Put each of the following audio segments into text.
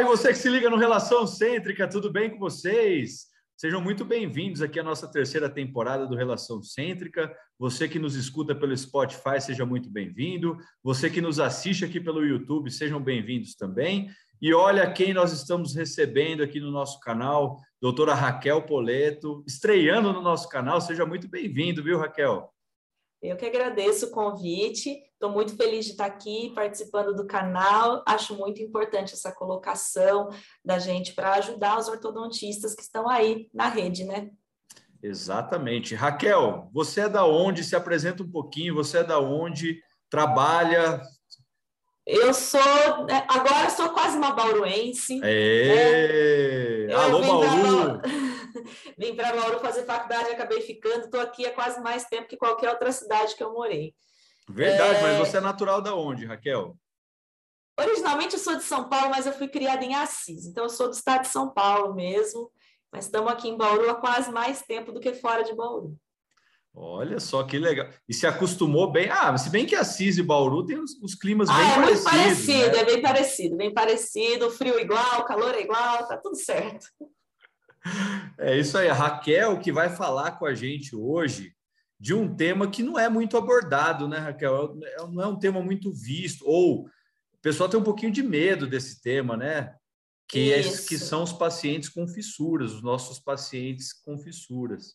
Aí você que se liga no Relação Cêntrica, tudo bem com vocês? Sejam muito bem-vindos aqui à nossa terceira temporada do Relação Cêntrica. Você que nos escuta pelo Spotify, seja muito bem-vindo. Você que nos assiste aqui pelo YouTube, sejam bem-vindos também. E olha quem nós estamos recebendo aqui no nosso canal, doutora Raquel Poleto, estreando no nosso canal. Seja muito bem-vindo, viu, Raquel? Eu que agradeço o convite, estou muito feliz de estar aqui participando do canal. Acho muito importante essa colocação da gente para ajudar os ortodontistas que estão aí na rede, né? Exatamente. Raquel, você é da onde? Se apresenta um pouquinho, você é da onde? Trabalha? Eu sou, né, agora sou quase uma bauruense. É. Né? Alô, Bauru! Vim para Bauru fazer faculdade, acabei ficando. Estou aqui há quase mais tempo que qualquer outra cidade que eu morei. Verdade, é... mas você é natural da onde, Raquel? Originalmente eu sou de São Paulo, mas eu fui criada em Assis. Então eu sou do estado de São Paulo mesmo. Mas estamos aqui em Bauru há quase mais tempo do que fora de Bauru. Olha só que legal. E se acostumou bem. Ah, se bem que Assis e Bauru tem os, os climas ah, bem é parecidos. Muito parecido, né? é bem parecido, bem parecido. Frio igual, calor é igual, tá tudo certo. É isso aí, a Raquel que vai falar com a gente hoje de um tema que não é muito abordado, né, Raquel? É, não é um tema muito visto, ou o pessoal tem um pouquinho de medo desse tema, né? Que, é, que são os pacientes com fissuras, os nossos pacientes com fissuras.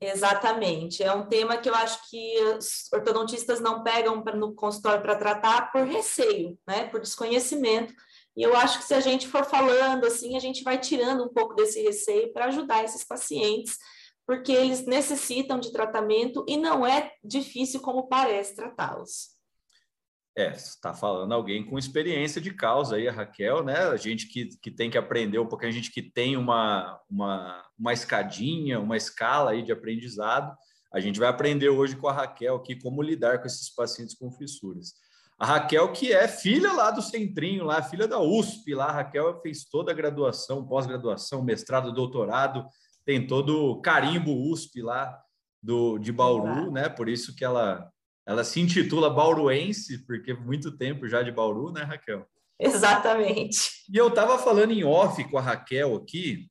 Exatamente. É um tema que eu acho que os ortodontistas não pegam no consultório para tratar por receio, né? Por desconhecimento. E eu acho que se a gente for falando assim, a gente vai tirando um pouco desse receio para ajudar esses pacientes, porque eles necessitam de tratamento e não é difícil como parece tratá-los. É, está falando alguém com experiência de causa aí, a Raquel, né? A gente que, que tem que aprender um pouco, a gente que tem uma, uma, uma escadinha, uma escala aí de aprendizado. A gente vai aprender hoje com a Raquel aqui como lidar com esses pacientes com fissuras. A Raquel, que é filha lá do Centrinho, lá, filha da USP, lá, a Raquel fez toda a graduação, pós-graduação, mestrado, doutorado, tem todo o carimbo USP lá do, de Bauru, né? Por isso que ela ela se intitula bauruense, porque muito tempo já de Bauru, né, Raquel? Exatamente. E eu estava falando em off com a Raquel aqui,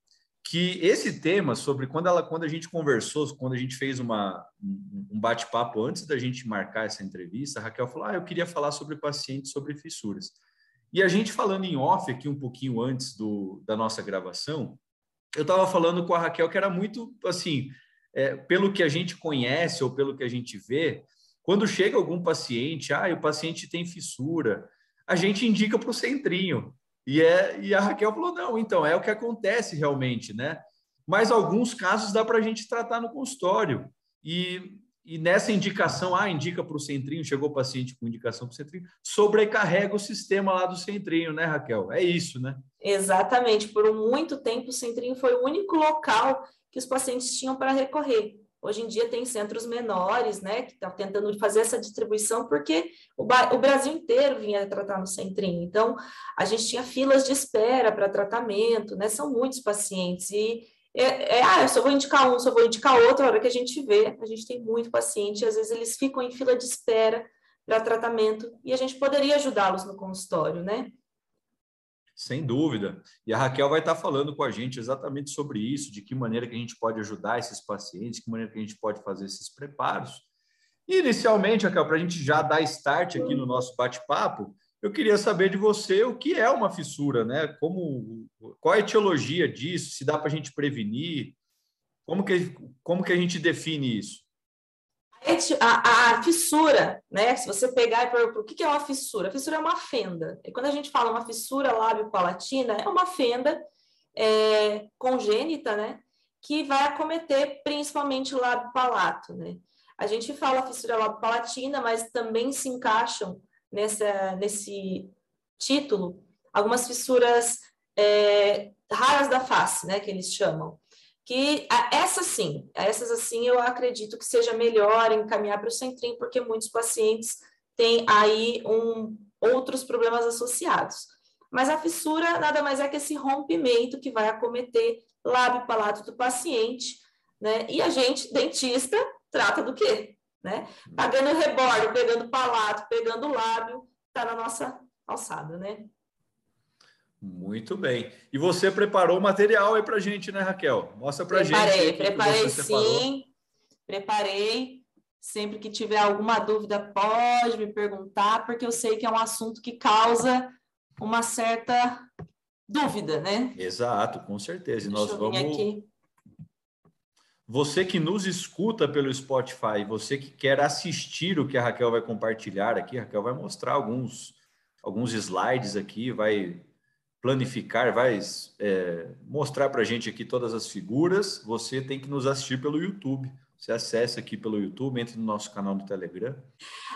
que esse tema sobre quando ela quando a gente conversou, quando a gente fez uma, um bate-papo antes da gente marcar essa entrevista, a Raquel falou: "Ah, eu queria falar sobre pacientes sobre fissuras". E a gente falando em off aqui um pouquinho antes do, da nossa gravação, eu estava falando com a Raquel que era muito assim, é, pelo que a gente conhece ou pelo que a gente vê, quando chega algum paciente, ah, o paciente tem fissura, a gente indica para o centrinho. E, é, e a Raquel falou: não, então, é o que acontece realmente, né? Mas alguns casos dá para a gente tratar no consultório. E, e nessa indicação, ah, indica para o centrinho, chegou o paciente com indicação para o centrinho, sobrecarrega o sistema lá do centrinho, né, Raquel? É isso, né? Exatamente. Por muito tempo, o centrinho foi o único local que os pacientes tinham para recorrer. Hoje em dia tem centros menores, né, que estão tá tentando fazer essa distribuição, porque o, o, Brasil inteiro vinha tratar no centrinho. Então, a gente tinha filas de espera para tratamento, né, são muitos pacientes. E, é, é, ah, eu só vou indicar um, só vou indicar outro, a hora que a gente vê, a gente tem muito paciente, às vezes eles ficam em fila de espera para tratamento, e a gente poderia ajudá-los no consultório, né? Sem dúvida. E a Raquel vai estar falando com a gente exatamente sobre isso, de que maneira que a gente pode ajudar esses pacientes, que maneira que a gente pode fazer esses preparos. E, inicialmente, Raquel, para a gente já dar start aqui no nosso bate-papo, eu queria saber de você o que é uma fissura, né? Como, qual a etiologia disso? Se dá para a gente prevenir? Como que, como que a gente define isso? A, a, fissura, né? Se você pegar e perguntar o que é uma fissura? A fissura é uma fenda. E quando a gente fala uma fissura lábio-palatina, é uma fenda é, congênita, né? Que vai acometer principalmente o lábio-palato, né? A gente fala fissura lábio-palatina, mas também se encaixam nessa, nesse título algumas fissuras é, raras da face, né? Que eles chamam que essa sim, essas assim eu acredito que seja melhor encaminhar para o centrinho, porque muitos pacientes têm aí um, outros problemas associados. Mas a fissura nada mais é que esse rompimento que vai acometer lábio palato do paciente, né? E a gente, dentista, trata do quê? Né? Pagando rebordo, pegando palato, pegando lábio, está na nossa alçada, né? Muito bem. E você preparou o material aí para gente, né, Raquel? Mostra para gente. Preparei, preparei sim. Preparei. Sempre que tiver alguma dúvida, pode me perguntar, porque eu sei que é um assunto que causa uma certa dúvida, né? Exato, com certeza. E nós vamos. Aqui. Você que nos escuta pelo Spotify, você que quer assistir o que a Raquel vai compartilhar aqui, a Raquel vai mostrar alguns, alguns slides aqui, vai planificar, vai é, mostrar para a gente aqui todas as figuras. Você tem que nos assistir pelo YouTube. Você acessa aqui pelo YouTube, entre no nosso canal do Telegram.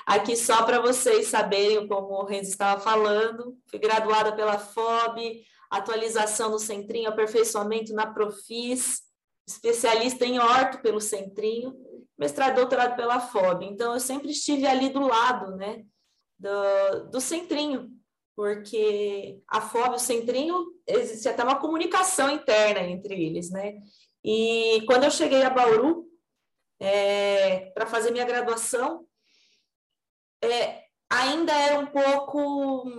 Aqui só para vocês saberem como o Renzo estava falando, fui graduada pela FOB, atualização no Centrinho, aperfeiçoamento na Profis, especialista em orto pelo Centrinho, mestrado doutorado pela FOB. Então, eu sempre estive ali do lado, né, do, do Centrinho, porque a FOB e o Centrinho, existe até uma comunicação interna entre eles, né? E quando eu cheguei a Bauru, é, para fazer minha graduação, é, ainda era um pouco.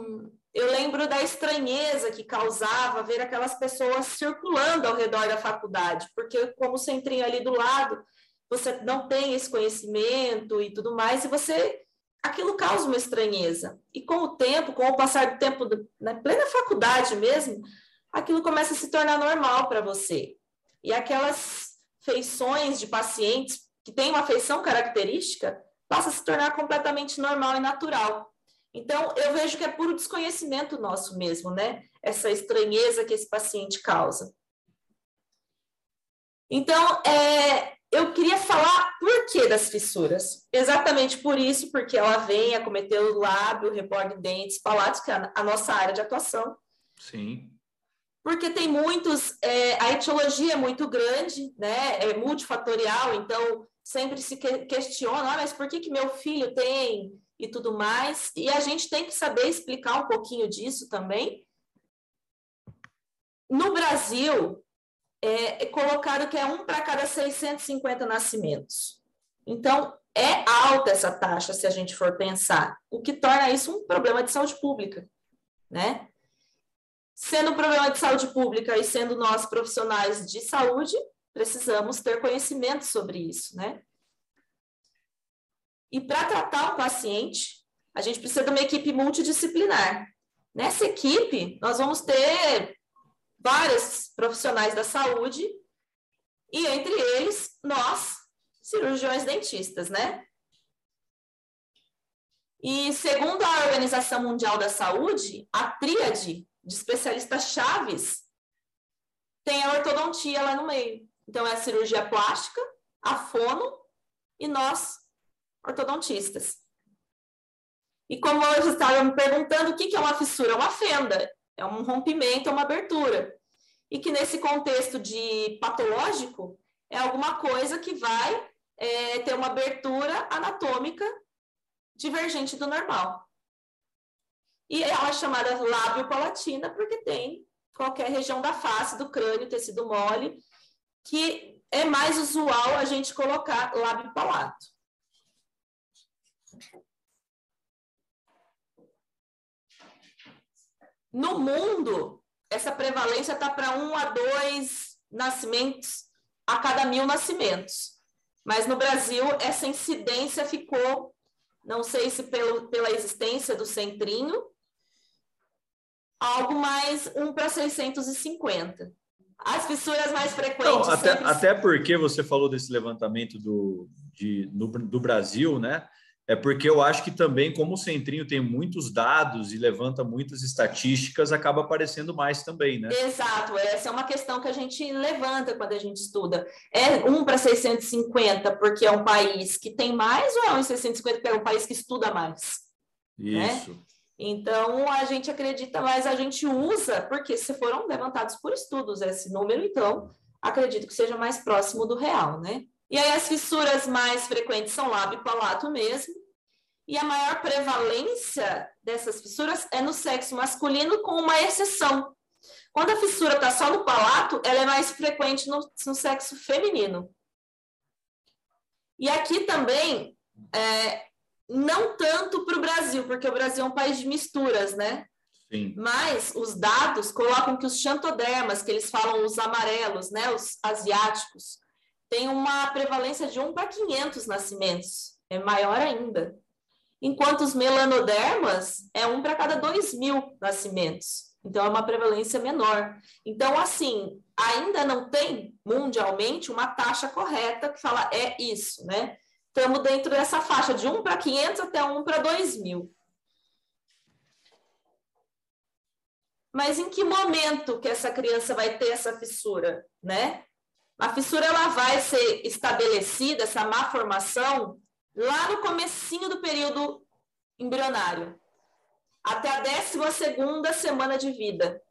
Eu lembro da estranheza que causava ver aquelas pessoas circulando ao redor da faculdade, porque, como o centrinho ali do lado, você não tem esse conhecimento e tudo mais, e você. Aquilo causa uma estranheza. E com o tempo, com o passar do tempo, na plena faculdade mesmo, aquilo começa a se tornar normal para você. E aquelas feições de pacientes que tem uma feição característica, passa a se tornar completamente normal e natural. Então, eu vejo que é puro desconhecimento nosso mesmo, né? Essa estranheza que esse paciente causa. Então, é, eu queria falar por que das fissuras. Exatamente por isso, porque ela vem a cometer o lábio, rebordo de dentes, palatos, que é a nossa área de atuação. Sim porque tem muitos, é, a etiologia é muito grande, né, é multifatorial, então sempre se questiona, ah, mas por que, que meu filho tem e tudo mais, e a gente tem que saber explicar um pouquinho disso também. No Brasil, é, é colocado que é um para cada 650 nascimentos. Então, é alta essa taxa, se a gente for pensar, o que torna isso um problema de saúde pública, né? Sendo um problema de saúde pública e sendo nós profissionais de saúde, precisamos ter conhecimento sobre isso, né? E para tratar o paciente, a gente precisa de uma equipe multidisciplinar. Nessa equipe, nós vamos ter vários profissionais da saúde e entre eles nós, cirurgiões dentistas, né? E segundo a Organização Mundial da Saúde, a tríade de especialistas chaves, tem a ortodontia lá no meio. Então, é a cirurgia plástica, a fono e nós, ortodontistas. E como você estava me perguntando, o que é uma fissura? É uma fenda, é um rompimento, é uma abertura. E que nesse contexto de patológico, é alguma coisa que vai é, ter uma abertura anatômica divergente do normal. E ela é chamada lábio palatina porque tem qualquer região da face, do crânio, tecido mole, que é mais usual a gente colocar lábio No mundo, essa prevalência está para um a dois nascimentos a cada mil nascimentos. Mas no Brasil, essa incidência ficou, não sei se pelo, pela existência do centrinho, algo mais 1 para 650. As fissuras mais frequentes. Não, até, sempre... até porque você falou desse levantamento do, de, no, do Brasil, né? É porque eu acho que também, como o Centrinho tem muitos dados e levanta muitas estatísticas, acaba aparecendo mais também, né? Exato, essa é uma questão que a gente levanta quando a gente estuda. É 1 para 650 porque é um país que tem mais ou é 1 para 650 porque é um país que estuda mais? Né? Isso. Né? Então, a gente acredita, mas a gente usa, porque se foram levantados por estudos esse número, então, acredito que seja mais próximo do real, né? E aí, as fissuras mais frequentes são lábio e palato mesmo, e a maior prevalência dessas fissuras é no sexo masculino, com uma exceção. Quando a fissura está só no palato, ela é mais frequente no, no sexo feminino. E aqui também, é, não tanto para o Brasil, porque o Brasil é um país de misturas, né? Sim. Mas os dados colocam que os xantodermas, que eles falam os amarelos, né, os asiáticos, têm uma prevalência de 1 para 500 nascimentos, é maior ainda. Enquanto os melanodermas é 1 para cada 2 mil nascimentos. Então, é uma prevalência menor. Então, assim, ainda não tem mundialmente uma taxa correta que fala é isso, né? Estamos dentro dessa faixa de 1 para 500 até 1 para 2 mil. Mas em que momento que essa criança vai ter essa fissura, né? A fissura ela vai ser estabelecida, essa má formação, lá no comecinho do período embrionário até a 12 semana de vida.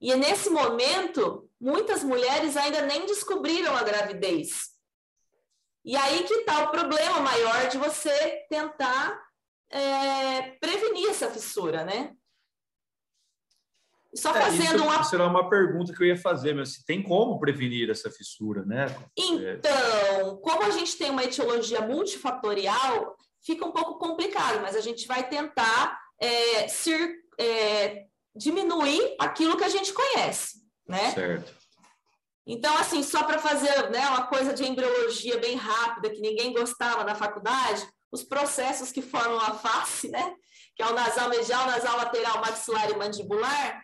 E nesse momento, muitas mulheres ainda nem descobriram a gravidez. E aí que está o problema maior de você tentar é, prevenir essa fissura, né? Só é, fazendo isso, uma. Será uma pergunta que eu ia fazer, mas se tem como prevenir essa fissura, né? Então, como a gente tem uma etiologia multifatorial, fica um pouco complicado, mas a gente vai tentar é, ser, é, diminuir aquilo que a gente conhece, né? Certo. Então, assim, só para fazer né, uma coisa de embriologia bem rápida, que ninguém gostava na faculdade, os processos que formam a face, né? Que é o nasal medial, nasal lateral, maxilar e mandibular.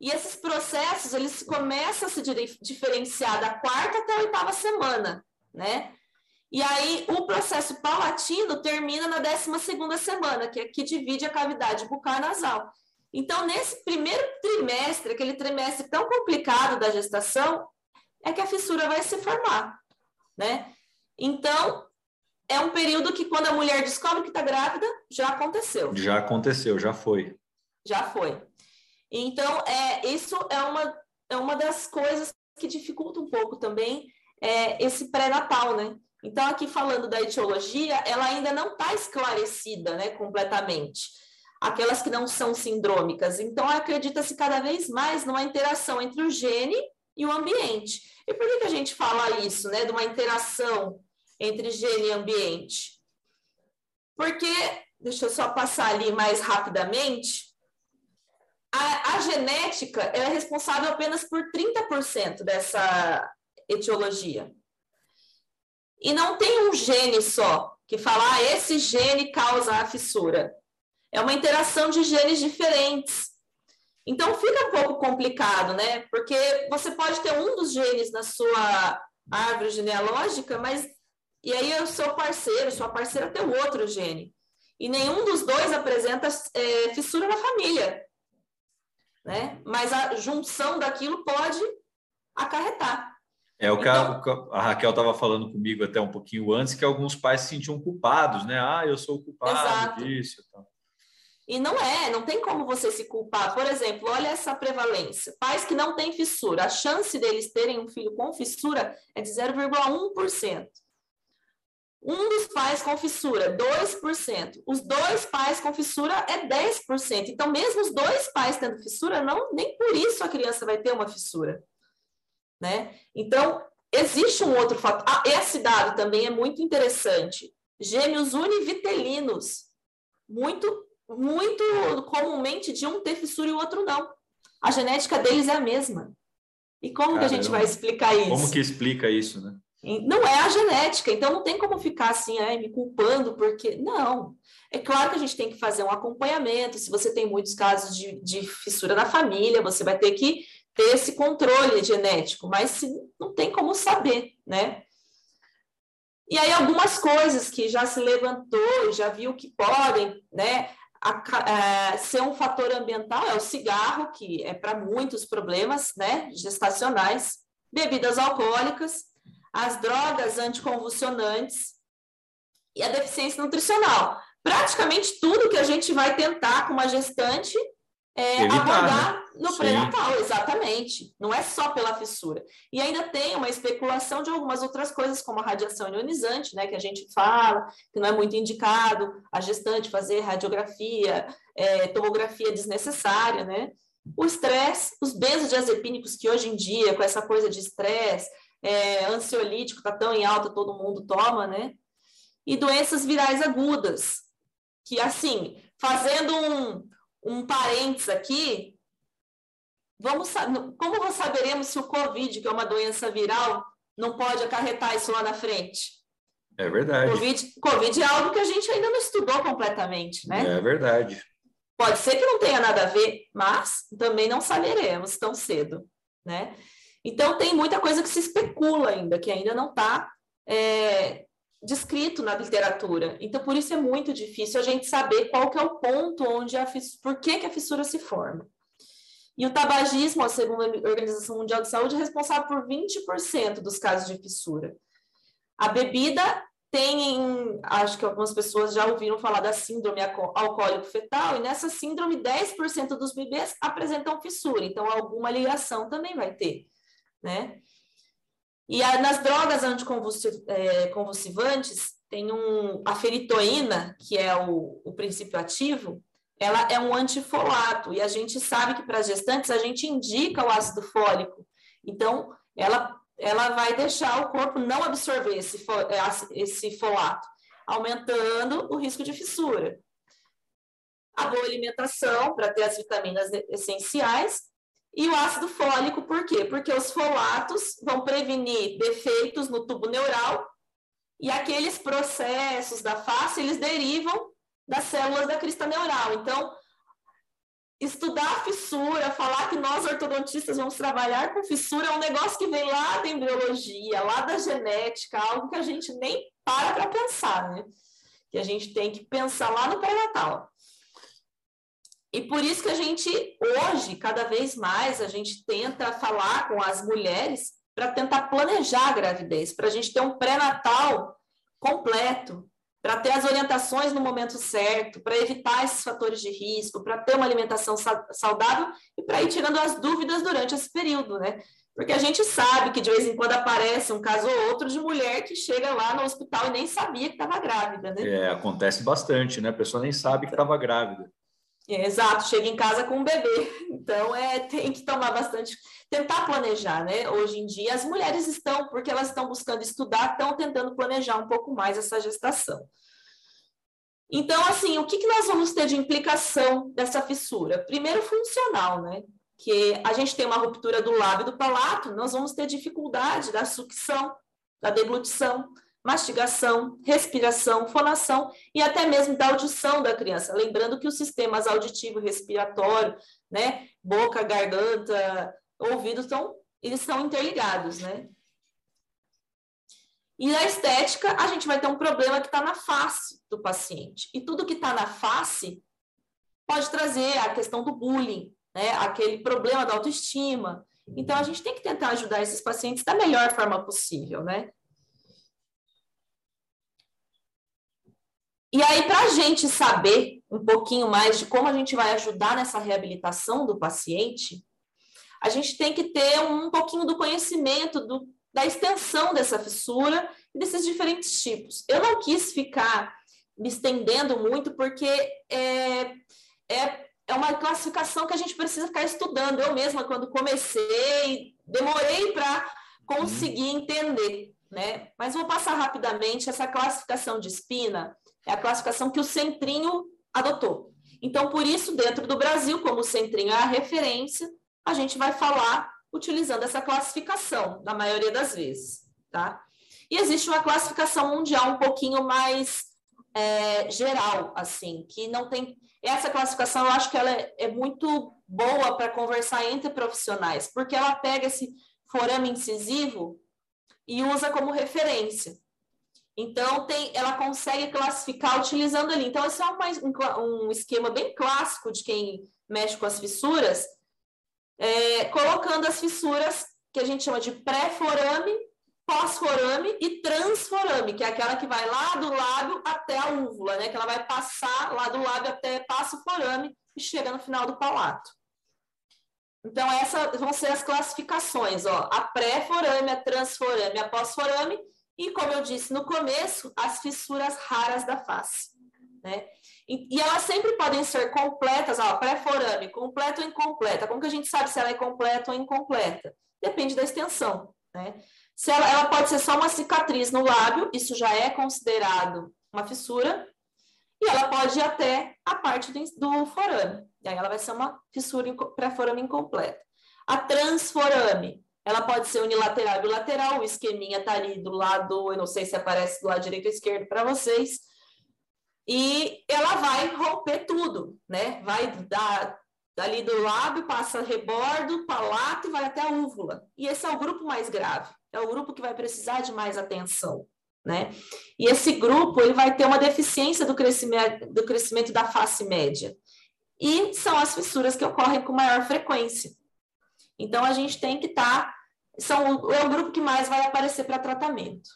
E esses processos, eles começam a se diferenciar da quarta até a oitava semana, né? E aí, o processo paulatino termina na 12 semana, que é que divide a cavidade bucal nasal. Então, nesse primeiro trimestre, aquele trimestre tão complicado da gestação, é que a fissura vai se formar, né? Então, é um período que quando a mulher descobre que está grávida, já aconteceu. Já aconteceu, já foi. Já foi. Então, é, isso é uma, é uma das coisas que dificulta um pouco também é, esse pré-natal, né? Então, aqui falando da etiologia, ela ainda não está esclarecida né, completamente. Aquelas que não são sindrômicas. Então, acredita-se cada vez mais numa interação entre o gene e o ambiente. E por que, que a gente fala isso, né, de uma interação entre gene e ambiente? Porque, deixa eu só passar ali mais rapidamente, a, a genética é responsável apenas por 30% dessa etiologia. E não tem um gene só que fala, ah, esse gene causa a fissura. É uma interação de genes diferentes. Então fica um pouco complicado, né? Porque você pode ter um dos genes na sua árvore genealógica, mas e aí o seu parceiro, sua parceira tem outro gene. E nenhum dos dois apresenta é, fissura na família. Né? Mas a junção daquilo pode acarretar. É o que a, então a Raquel estava falando comigo até um pouquinho antes, que alguns pais se sentiam culpados, né? Ah, eu sou o culpado Exato. disso. Então. E não é, não tem como você se culpar. Por exemplo, olha essa prevalência. Pais que não têm fissura, a chance deles terem um filho com fissura é de 0,1%. Um dos pais com fissura, 2%. Os dois pais com fissura é 10%. Então, mesmo os dois pais tendo fissura, não, nem por isso a criança vai ter uma fissura né? Então, existe um outro fator. Ah, esse dado também é muito interessante. Gêmeos univitelinos, muito, muito comumente de um ter fissura e o outro não. A genética deles é a mesma. E como Caramba. que a gente vai explicar isso? Como que explica isso, né? Não é a genética, então não tem como ficar assim, ai, me culpando, porque. Não. É claro que a gente tem que fazer um acompanhamento. Se você tem muitos casos de, de fissura na família, você vai ter que ter esse controle genético, mas não tem como saber, né? E aí algumas coisas que já se levantou, já viu que podem, né, a, a, ser um fator ambiental é o cigarro, que é para muitos problemas, né, gestacionais, bebidas alcoólicas, as drogas anticonvulsionantes e a deficiência nutricional. Praticamente tudo que a gente vai tentar com uma gestante é, Evitar, abordar né? no pré-natal, exatamente. Não é só pela fissura. E ainda tem uma especulação de algumas outras coisas, como a radiação ionizante, né, que a gente fala, que não é muito indicado a gestante fazer radiografia, é, tomografia desnecessária, né? O estresse, os benzodiazepínicos que hoje em dia, com essa coisa de estresse, é, ansiolítico está tão em alta, todo mundo toma, né? E doenças virais agudas, que assim, fazendo um, um parênteses aqui, vamos, como saberemos se o Covid, que é uma doença viral, não pode acarretar isso lá na frente? É verdade. Covid, COVID é algo que a gente ainda não estudou completamente, né? É verdade. Pode ser que não tenha nada a ver, mas também não saberemos tão cedo, né? Então, tem muita coisa que se especula ainda, que ainda não está é, descrito na literatura. Então, por isso é muito difícil a gente saber qual que é o ponto onde a fissura, por que, que a fissura se forma. E o tabagismo, segundo a Organização Mundial de Saúde, é responsável por 20% dos casos de fissura. A bebida tem, acho que algumas pessoas já ouviram falar da síndrome alcoólico-fetal, e nessa síndrome, 10% dos bebês apresentam fissura, então alguma ligação também vai ter, né? E a, nas drogas anticonvulsivantes, é, tem um, a feritoína, que é o, o princípio ativo, ela é um antifolato, e a gente sabe que para gestantes a gente indica o ácido fólico. Então, ela, ela vai deixar o corpo não absorver esse, é, esse folato, aumentando o risco de fissura. A boa alimentação, para ter as vitaminas essenciais, e o ácido fólico, por quê? Porque os folatos vão prevenir defeitos no tubo neural, e aqueles processos da face, eles derivam das células da crista neural. Então, estudar a fissura, falar que nós ortodontistas vamos trabalhar com fissura é um negócio que vem lá da embriologia, lá da genética, algo que a gente nem para para pensar, né? Que a gente tem que pensar lá no pré-natal. E por isso que a gente, hoje, cada vez mais, a gente tenta falar com as mulheres para tentar planejar a gravidez, para a gente ter um pré-natal completo, para ter as orientações no momento certo, para evitar esses fatores de risco, para ter uma alimentação saudável e para ir tirando as dúvidas durante esse período, né? Porque a gente sabe que de vez em quando aparece um caso ou outro de mulher que chega lá no hospital e nem sabia que estava grávida, né? É, acontece bastante, né? A pessoa nem sabe que estava grávida. Exato, chega em casa com um bebê. Então, é, tem que tomar bastante, tentar planejar, né? Hoje em dia, as mulheres estão, porque elas estão buscando estudar, estão tentando planejar um pouco mais essa gestação. Então, assim, o que, que nós vamos ter de implicação dessa fissura? Primeiro, funcional, né? Que a gente tem uma ruptura do lábio e do palato, nós vamos ter dificuldade da sucção, da deglutição mastigação, respiração, fonação e até mesmo da audição da criança. Lembrando que os sistemas auditivo e respiratório, né, boca, garganta, ouvido, estão, eles estão interligados, né? E na estética, a gente vai ter um problema que está na face do paciente. E tudo que está na face pode trazer a questão do bullying, né? aquele problema da autoestima. Então, a gente tem que tentar ajudar esses pacientes da melhor forma possível, né? E aí, para a gente saber um pouquinho mais de como a gente vai ajudar nessa reabilitação do paciente, a gente tem que ter um pouquinho do conhecimento do, da extensão dessa fissura e desses diferentes tipos. Eu não quis ficar me estendendo muito, porque é, é, é uma classificação que a gente precisa ficar estudando. Eu mesma, quando comecei, demorei para conseguir entender, né? Mas vou passar rapidamente essa classificação de espina é a classificação que o Centrinho adotou. Então, por isso, dentro do Brasil, como o Centrinho é a referência, a gente vai falar utilizando essa classificação, na maioria das vezes, tá? E existe uma classificação mundial um pouquinho mais é, geral, assim, que não tem... Essa classificação, eu acho que ela é, é muito boa para conversar entre profissionais, porque ela pega esse forame incisivo e usa como referência. Então, tem, ela consegue classificar utilizando ali. Então, esse é um, um esquema bem clássico de quem mexe com as fissuras, é, colocando as fissuras que a gente chama de pré-forame, pós-forame e transforame, que é aquela que vai lá do lábio até a úvula, né? Que ela vai passar lá do lábio até passa o forame e chega no final do palato. Então, essas vão ser as classificações, ó. A pré-forame, a transforame, a pós-forame e, como eu disse no começo, as fissuras raras da face. Né? E, e elas sempre podem ser completas, pré-forame, completa ou incompleta. Como que a gente sabe se ela é completa ou incompleta? Depende da extensão. Né? Se ela, ela pode ser só uma cicatriz no lábio, isso já é considerado uma fissura. e ela pode ir até a parte do, do forame. E aí ela vai ser uma fissura pré-forame incompleta. A transforame, ela pode ser unilateral e bilateral, o esqueminha está ali do lado, eu não sei se aparece do lado direito ou esquerdo para vocês, e ela vai romper tudo, né? Vai dar dali do lábio, passa rebordo, palato e vai até a úvula. E esse é o grupo mais grave, é o grupo que vai precisar de mais atenção né? E esse grupo ele vai ter uma deficiência do crescimento, do crescimento da face média. E são as fissuras que ocorrem com maior frequência. Então, a gente tem que estar. Tá, são, é o grupo que mais vai aparecer para tratamento.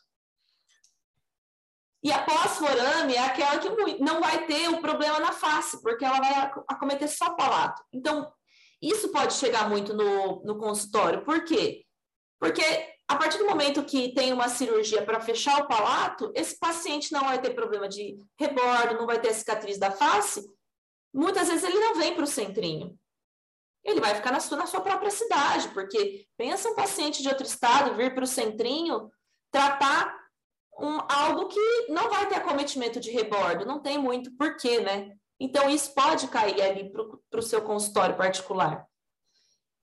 E a pós-forame é aquela que não vai ter o problema na face, porque ela vai acometer só palato. Então, isso pode chegar muito no, no consultório. Por quê? Porque a partir do momento que tem uma cirurgia para fechar o palato, esse paciente não vai ter problema de rebordo, não vai ter cicatriz da face. Muitas vezes ele não vem para o centrinho. Ele vai ficar na sua, na sua própria cidade, porque pensa um paciente de outro estado vir para o centrinho tratar um, algo que não vai ter acometimento de rebordo, não tem muito porquê, né? Então, isso pode cair ali para o seu consultório particular.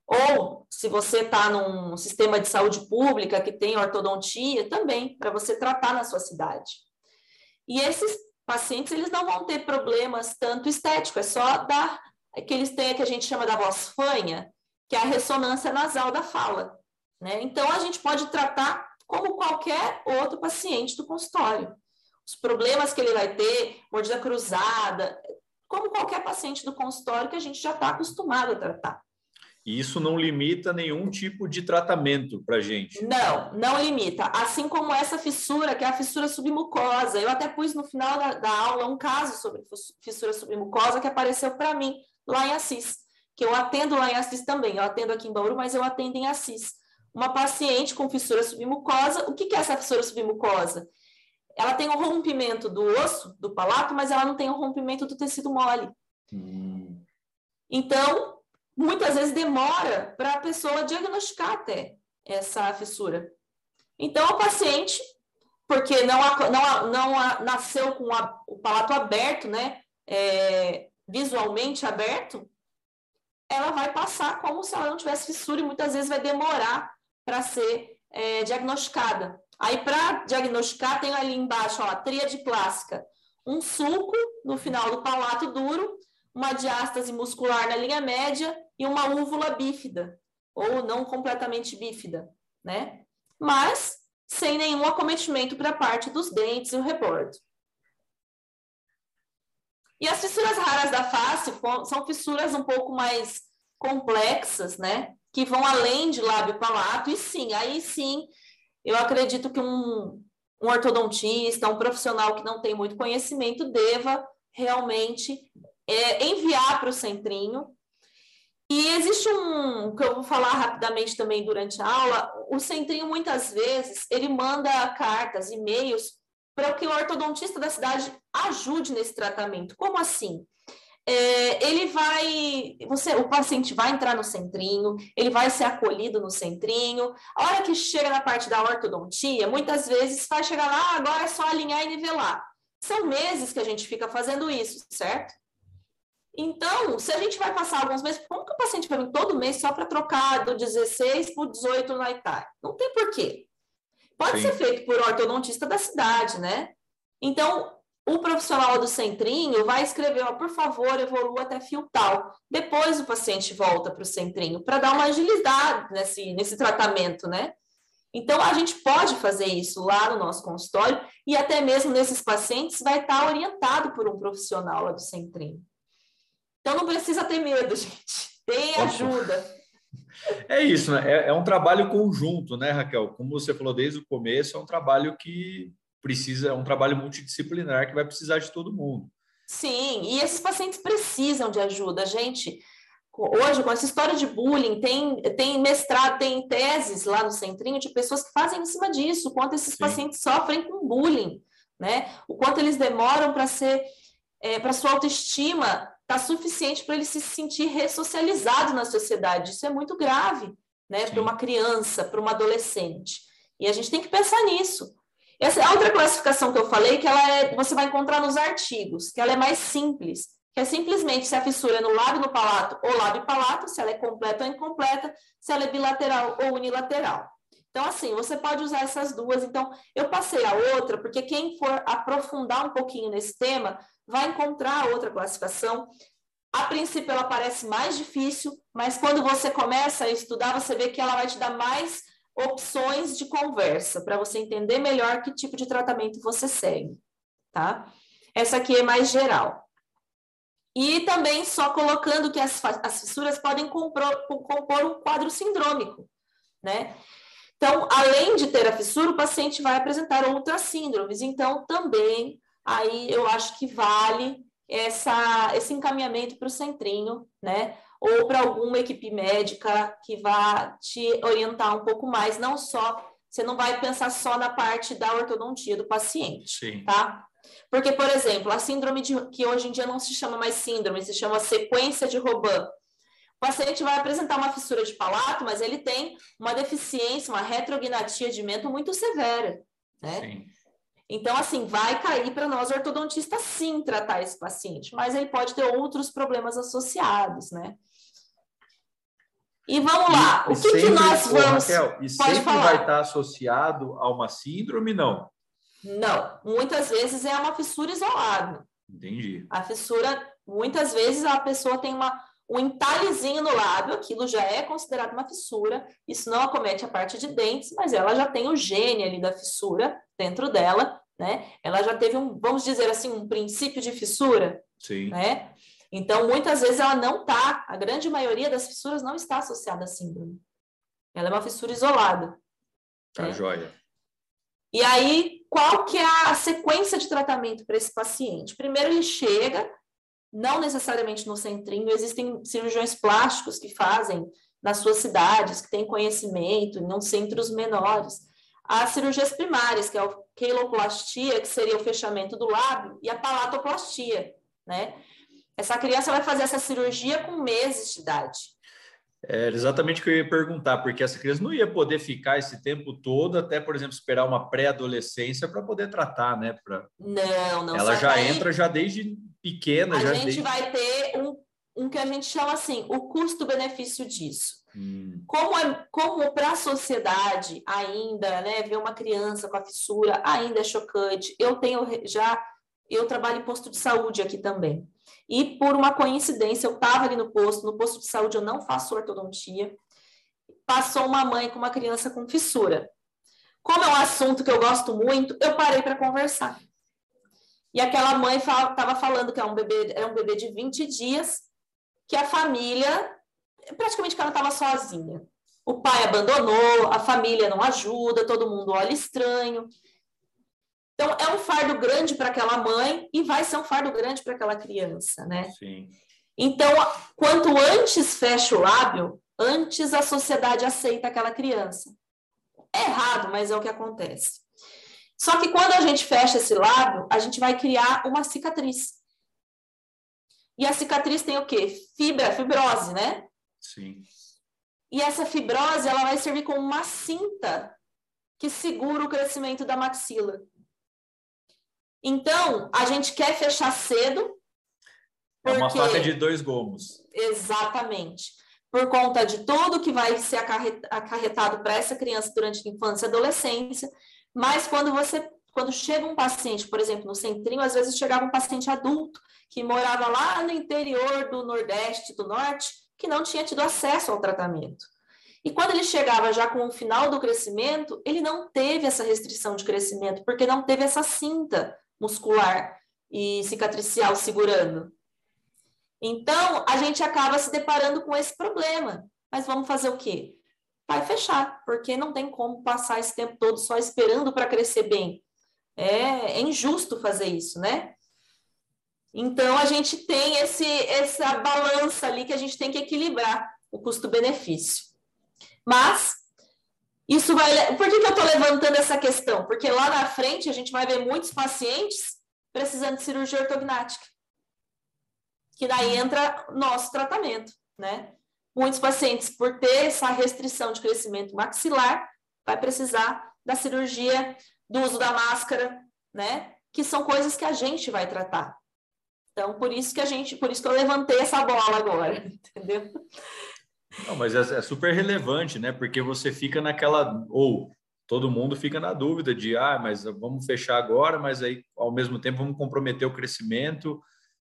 Ou, se você está num sistema de saúde pública que tem ortodontia, também, para você tratar na sua cidade. E esses pacientes, eles não vão ter problemas tanto estéticos, é só dar, que eles têm, que a gente chama da voz fanha, que é a ressonância nasal da fala. Né? Então, a gente pode tratar como qualquer outro paciente do consultório. Os problemas que ele vai ter, mordida cruzada, como qualquer paciente do consultório que a gente já está acostumado a tratar. E isso não limita nenhum tipo de tratamento para gente. Não, não limita. Assim como essa fissura, que é a fissura submucosa. Eu até pus no final da, da aula um caso sobre fissura submucosa que apareceu para mim lá em Assis, que eu atendo lá em Assis também. Eu atendo aqui em Bauru, mas eu atendo em Assis. Uma paciente com fissura submucosa. O que, é essa fissura submucosa? Ela tem um rompimento do osso, do palato, mas ela não tem o um rompimento do tecido mole. Hum. Então, muitas vezes demora para a pessoa diagnosticar até essa fissura. Então, o paciente, porque não, não, não nasceu com a, o palato aberto, né, é, visualmente aberto, ela vai passar como se ela não tivesse fissura e muitas vezes vai demorar para ser é, diagnosticada. Aí, para diagnosticar, tem ali embaixo ó, a tríade clássica: um sulco no final do palato duro, uma diástase muscular na linha média e uma úvula bífida, ou não completamente bífida, né? Mas sem nenhum acometimento para a parte dos dentes e o rebordo. E as fissuras raras da face são fissuras um pouco mais complexas, né? Que vão além de lábio palato, e sim, aí sim, eu acredito que um, um ortodontista, um profissional que não tem muito conhecimento, deva realmente é, enviar para o centrinho e existe um, que eu vou falar rapidamente também durante a aula, o centrinho muitas vezes, ele manda cartas, e-mails, para que o ortodontista da cidade ajude nesse tratamento. Como assim? É, ele vai, você, o paciente vai entrar no centrinho, ele vai ser acolhido no centrinho. A hora que chega na parte da ortodontia, muitas vezes vai chegar lá, ah, agora é só alinhar e nivelar. São meses que a gente fica fazendo isso, certo? Então, se a gente vai passar alguns meses, como que o paciente vai vir todo mês só para trocar do 16 para o 18 no ITAR? Não tem porquê. Pode Sim. ser feito por ortodontista da cidade, né? Então, o profissional do centrinho vai escrever, ó, por favor, evolua até fio tal. Depois o paciente volta para o centrinho para dar uma agilidade nesse, nesse tratamento, né? Então, a gente pode fazer isso lá no nosso consultório e até mesmo nesses pacientes vai estar orientado por um profissional lá do centrinho. Então não precisa ter medo, gente. Tem ajuda. É isso, né? É, é, um trabalho conjunto, né, Raquel? Como você falou desde o começo, é um trabalho que precisa, é um trabalho multidisciplinar que vai precisar de todo mundo. Sim, e esses pacientes precisam de ajuda, gente. Hoje, com essa história de bullying, tem, tem mestrado, tem teses lá no centrinho de pessoas que fazem em cima disso, o quanto esses Sim. pacientes sofrem com bullying, né? O quanto eles demoram para ser, é, para sua autoestima está suficiente para ele se sentir ressocializado na sociedade. Isso é muito grave, né, para uma criança, para uma adolescente. E a gente tem que pensar nisso. Essa é outra classificação que eu falei, que ela é, você vai encontrar nos artigos, que ela é mais simples, que é simplesmente se a fissura é no lábio no palato ou lábio palato, se ela é completa ou incompleta, se ela é bilateral ou unilateral. Então, assim, você pode usar essas duas. Então, eu passei a outra, porque quem for aprofundar um pouquinho nesse tema vai encontrar a outra classificação. A princípio, ela parece mais difícil, mas quando você começa a estudar, você vê que ela vai te dar mais opções de conversa para você entender melhor que tipo de tratamento você segue, tá? Essa aqui é mais geral. E também só colocando que as, as fissuras podem compor, compor um quadro sindrômico, né? Então, além de ter a fissura, o paciente vai apresentar outras síndromes. Então, também aí eu acho que vale essa, esse encaminhamento para o centrinho, né? Ou para alguma equipe médica que vá te orientar um pouco mais, não só, você não vai pensar só na parte da ortodontia do paciente, Sim. tá? Porque, por exemplo, a síndrome de, que hoje em dia não se chama mais síndrome, se chama sequência de Robin. O paciente vai apresentar uma fissura de palato, mas ele tem uma deficiência, uma retrognatia de mento muito severa, né? Sim. Então, assim, vai cair para nós ortodontistas sim tratar esse paciente, mas ele pode ter outros problemas associados, né? E vamos lá, e, o que, sempre, que nós vamos. Raquel, e sempre falar. vai estar associado a uma síndrome, não? Não, muitas vezes é uma fissura isolada. Entendi. A fissura, muitas vezes a pessoa tem uma, um entalhezinho no lábio, aquilo já é considerado uma fissura. Isso não acomete a parte de dentes, mas ela já tem o gene ali da fissura dentro dela, né? Ela já teve um, vamos dizer assim, um princípio de fissura, Sim. né? Então, muitas vezes ela não está, a grande maioria das fissuras não está associada à síndrome. Ela é uma fissura isolada. Tá né? joia. E aí, qual que é a sequência de tratamento para esse paciente? Primeiro ele chega, não necessariamente no centrinho, existem cirurgiões plásticos que fazem nas suas cidades, que têm conhecimento, em centros menores. As cirurgias primárias, que é a queloplastia, que seria o fechamento do lábio, e a palatoplastia, né? Essa criança vai fazer essa cirurgia com meses de idade. É exatamente o que eu ia perguntar, porque essa criança não ia poder ficar esse tempo todo, até, por exemplo, esperar uma pré-adolescência para poder tratar, né? Pra... Não, não. Ela já entra já desde pequena. A já gente desde... vai ter um, um que a gente chama assim, o custo-benefício disso. Hum. Como, é, como para a sociedade ainda, né, ver uma criança com a fissura ainda é chocante. Eu tenho já, eu trabalho em posto de saúde aqui também. E por uma coincidência, eu estava ali no posto, no posto de saúde eu não faço ortodontia. Passou uma mãe com uma criança com fissura. Como é um assunto que eu gosto muito, eu parei para conversar. E aquela mãe estava falando que é um bebê, é um bebê de 20 dias, que a família, praticamente que ela estava sozinha. O pai abandonou, a família não ajuda, todo mundo olha estranho. Então, é um fardo grande para aquela mãe e vai ser um fardo grande para aquela criança, né? Sim. Então, quanto antes fecha o lábio, antes a sociedade aceita aquela criança. É errado, mas é o que acontece. Só que quando a gente fecha esse lábio, a gente vai criar uma cicatriz. E a cicatriz tem o quê? Fibra, fibrose, né? Sim. E essa fibrose, ela vai servir como uma cinta que segura o crescimento da maxila. Então, a gente quer fechar cedo. É uma faca de dois gomos. Exatamente. Por conta de tudo que vai ser acarretado para essa criança durante a infância e adolescência. Mas quando você quando chega um paciente, por exemplo, no centrinho, às vezes chegava um paciente adulto que morava lá no interior do Nordeste, do Norte, que não tinha tido acesso ao tratamento. E quando ele chegava já com o final do crescimento, ele não teve essa restrição de crescimento, porque não teve essa cinta muscular e cicatricial segurando. Então, a gente acaba se deparando com esse problema. Mas vamos fazer o quê? Vai fechar, porque não tem como passar esse tempo todo só esperando para crescer bem. É, é, injusto fazer isso, né? Então, a gente tem esse, essa balança ali que a gente tem que equilibrar o custo-benefício. Mas isso vai. Por que, que eu estou levantando essa questão? Porque lá na frente a gente vai ver muitos pacientes precisando de cirurgia ortognática. Que daí entra nosso tratamento, né? Muitos pacientes, por ter essa restrição de crescimento maxilar, vai precisar da cirurgia do uso da máscara, né? Que são coisas que a gente vai tratar. Então, por isso que a gente, por isso que eu levantei essa bola agora, entendeu? Não, mas é, é super relevante, né? Porque você fica naquela ou todo mundo fica na dúvida de ah, mas vamos fechar agora, mas aí ao mesmo tempo vamos comprometer o crescimento,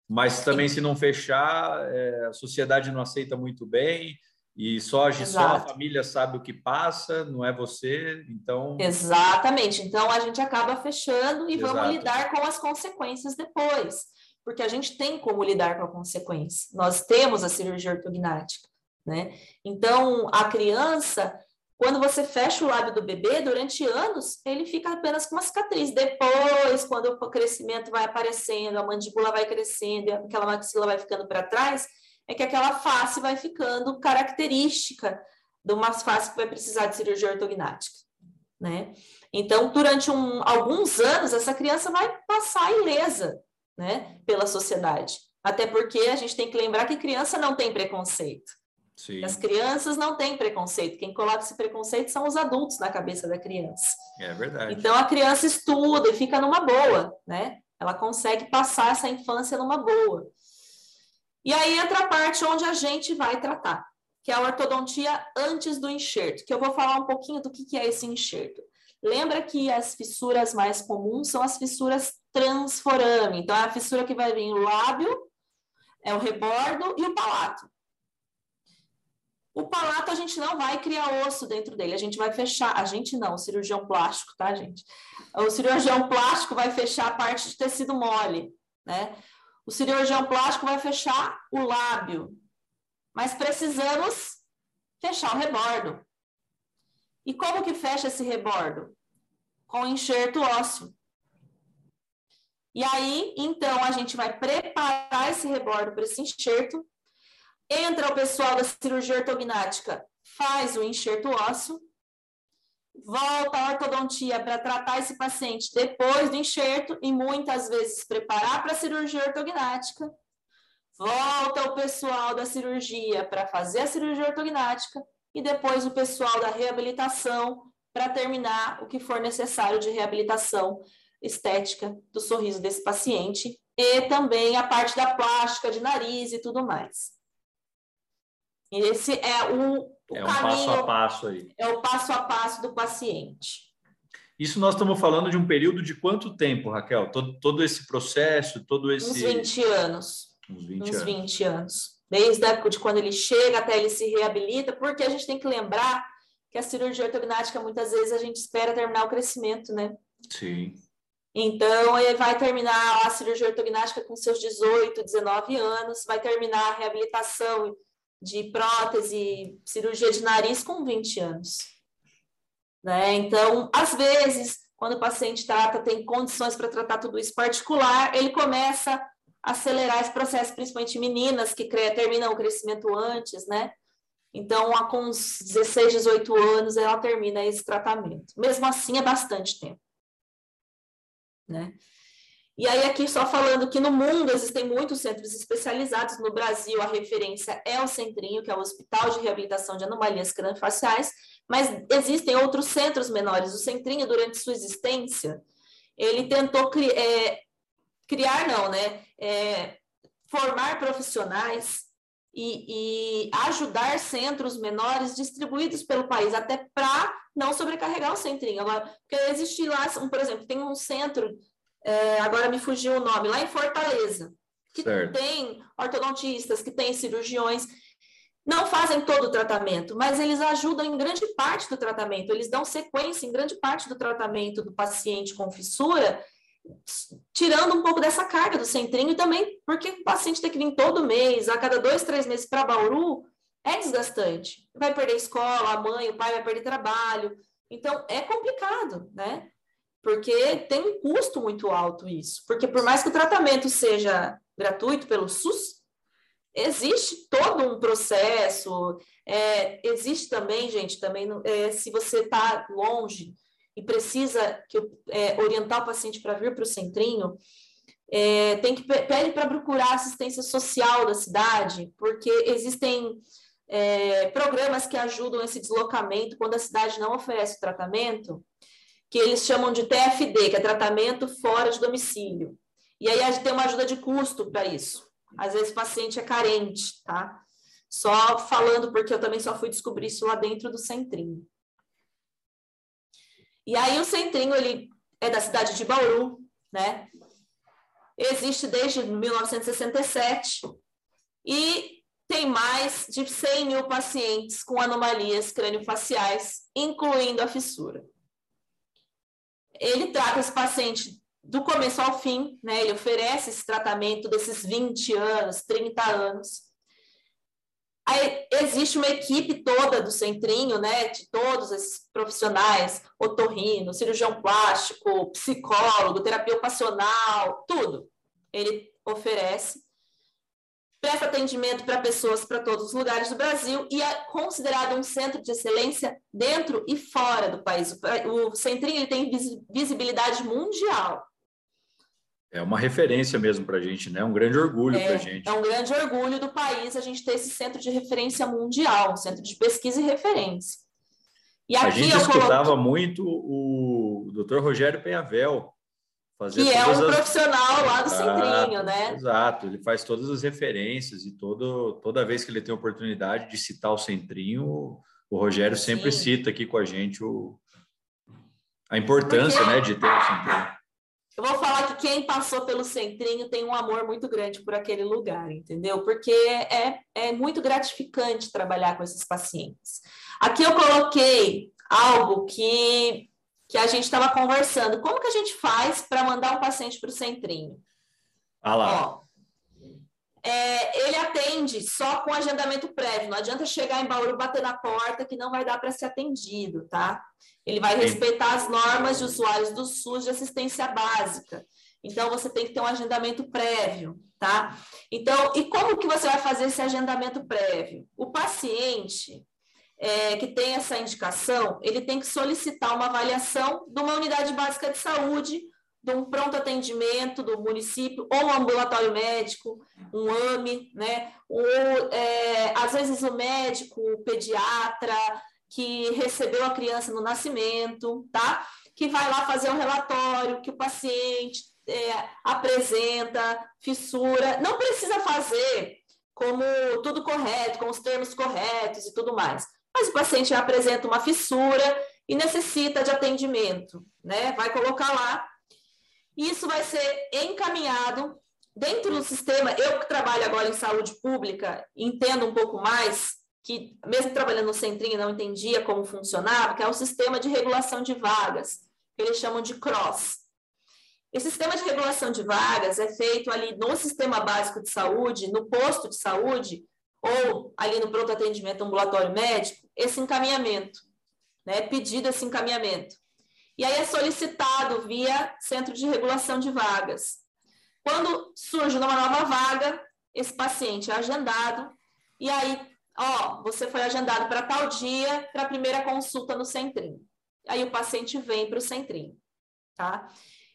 mas também se não fechar, é, a sociedade não aceita muito bem e só, só a família sabe o que passa, não é você, então... Exatamente, então a gente acaba fechando e Exato. vamos lidar com as consequências depois, porque a gente tem como lidar com a consequência, nós temos a cirurgia ortognática, né? Então, a criança quando você fecha o lábio do bebê, durante anos, ele fica apenas com uma cicatriz. Depois, quando o crescimento vai aparecendo, a mandíbula vai crescendo, aquela maxila vai ficando para trás, é que aquela face vai ficando característica de uma face que vai precisar de cirurgia ortognática, né? Então, durante um, alguns anos, essa criança vai passar ilesa, né, pela sociedade. Até porque a gente tem que lembrar que criança não tem preconceito. Sim. As crianças não têm preconceito. Quem coloca esse preconceito são os adultos na cabeça da criança. É verdade. Então a criança estuda e fica numa boa, né? Ela consegue passar essa infância numa boa. E aí entra a parte onde a gente vai tratar, que é a ortodontia antes do enxerto, que eu vou falar um pouquinho do que é esse enxerto. Lembra que as fissuras mais comuns são as fissuras transforame. Então, é a fissura que vai vir o lábio, é o rebordo e o palato. O palato a gente não vai criar osso dentro dele, a gente vai fechar. A gente não, o cirurgião plástico, tá, gente? O cirurgião plástico vai fechar a parte de tecido mole, né? O cirurgião plástico vai fechar o lábio, mas precisamos fechar o rebordo. E como que fecha esse rebordo? Com enxerto ósseo. E aí, então, a gente vai preparar esse rebordo para esse enxerto Entra o pessoal da cirurgia ortognática, faz o enxerto ósseo, volta à ortodontia para tratar esse paciente depois do enxerto e muitas vezes preparar para a cirurgia ortognática. Volta o pessoal da cirurgia para fazer a cirurgia ortognática e depois o pessoal da reabilitação para terminar o que for necessário de reabilitação estética do sorriso desse paciente e também a parte da plástica de nariz e tudo mais. Esse é o, o é um passo a passo aí. É o passo a passo do paciente. Isso nós estamos falando de um período de quanto tempo, Raquel? Todo, todo esse processo, todo esse. Uns 20 anos. Uns 20 Uns anos. 20 anos. Desde a época de quando ele chega até ele se reabilita, porque a gente tem que lembrar que a cirurgia ortognática, muitas vezes, a gente espera terminar o crescimento, né? Sim. Então, ele vai terminar a cirurgia ortognática com seus 18, 19 anos, vai terminar a reabilitação de prótese, cirurgia de nariz com 20 anos. Né? Então, às vezes, quando o paciente trata, tem condições para tratar tudo isso particular, ele começa a acelerar esse processo, principalmente meninas que terminam o crescimento antes, né? Então, com uns 16, 18 anos, ela termina esse tratamento. Mesmo assim, é bastante tempo. Né? E aí, aqui só falando que no mundo existem muitos centros especializados. No Brasil, a referência é o Centrinho, que é o Hospital de Reabilitação de Anomalias Craniofaciais, mas existem outros centros menores. O Centrinho, durante sua existência, ele tentou cri é, criar, não, né? É, formar profissionais e, e, ajudar centros menores distribuídos pelo país, até para não sobrecarregar o centrinho. Agora, porque existe lá, um, por exemplo, tem um centro é, agora me fugiu o nome, lá em Fortaleza, que certo. tem ortodontistas, que tem cirurgiões, não fazem todo o tratamento, mas eles ajudam em grande parte do tratamento, eles dão sequência em grande parte do tratamento do paciente com fissura, tirando um pouco dessa carga do centrinho e também porque o paciente tem que vir todo mês, a cada dois, três meses para Bauru, é desgastante. Vai perder escola, a mãe, o pai vai perder trabalho. Então, é complicado, né? Porque tem um custo muito alto isso. Porque por mais que o tratamento seja gratuito pelo SUS, existe todo um processo. É, existe também, gente, também é, se você está longe e precisa que, é, orientar o paciente para vir para o centrinho, é, tem que pede para procurar assistência social da cidade, porque existem é, programas que ajudam esse deslocamento quando a cidade não oferece o tratamento que eles chamam de TFD, que é tratamento fora de domicílio. E aí a gente tem uma ajuda de custo para isso. Às vezes o paciente é carente, tá? Só falando porque eu também só fui descobrir isso lá dentro do centrinho. E aí o centrinho ele é da cidade de Bauru, né? Existe desde 1967 e tem mais de 100 mil pacientes com anomalias craniofaciais, incluindo a fissura. Ele trata esse paciente do começo ao fim, né? Ele oferece esse tratamento desses 20 anos, 30 anos. Aí existe uma equipe toda do Centrinho, né, de todos esses profissionais, otorrino, cirurgião plástico, psicólogo, terapia ocupacional, tudo. Ele oferece. Presta atendimento para pessoas para todos os lugares do Brasil e é considerado um centro de excelência dentro e fora do país. O Centrinho ele tem visibilidade mundial. É uma referência mesmo para a gente, né? Um grande orgulho é, para a gente. É um grande orgulho do país a gente ter esse centro de referência mundial, um centro de pesquisa e referência. E a gente escutava coloquei... muito o Dr. Rogério Penhavel. Fazer que é um as... profissional lá do exato, Centrinho, né? Exato, ele faz todas as referências e todo, toda vez que ele tem oportunidade de citar o Centrinho, o Rogério sempre Sim. cita aqui com a gente o, a importância Porque... né, de ter o Centrinho. Eu vou falar que quem passou pelo centrinho tem um amor muito grande por aquele lugar, entendeu? Porque é, é muito gratificante trabalhar com esses pacientes. Aqui eu coloquei algo que, que a gente estava conversando. Como que a gente faz para mandar um paciente para o centrinho? Ah lá. Ó, é, ele atende só com agendamento prévio. Não adianta chegar em Bauru, bater na porta, que não vai dar para ser atendido, tá? Ele vai respeitar as normas de usuários do SUS de assistência básica. Então, você tem que ter um agendamento prévio, tá? Então, e como que você vai fazer esse agendamento prévio? O paciente é, que tem essa indicação, ele tem que solicitar uma avaliação de uma unidade básica de saúde, de um pronto atendimento do município, ou um ambulatório médico, um AME, né? Ou, é, às vezes, o médico, o pediatra, que recebeu a criança no nascimento, tá? Que vai lá fazer um relatório que o paciente é, apresenta fissura. Não precisa fazer como tudo correto, com os termos corretos e tudo mais. Mas o paciente apresenta uma fissura e necessita de atendimento, né? Vai colocar lá. Isso vai ser encaminhado dentro do sistema. Eu que trabalho agora em saúde pública, entendo um pouco mais que mesmo trabalhando no Centrinho não entendia como funcionava, que é o sistema de regulação de vagas, que eles chamam de CROSS. Esse sistema de regulação de vagas é feito ali no sistema básico de saúde, no posto de saúde, ou ali no pronto atendimento ambulatório médico, esse encaminhamento, né? Pedido esse encaminhamento. E aí é solicitado via centro de regulação de vagas. Quando surge uma nova vaga, esse paciente é agendado, e aí ó, você foi agendado para tal dia para a primeira consulta no centrinho. Aí o paciente vem para o centrinho, tá?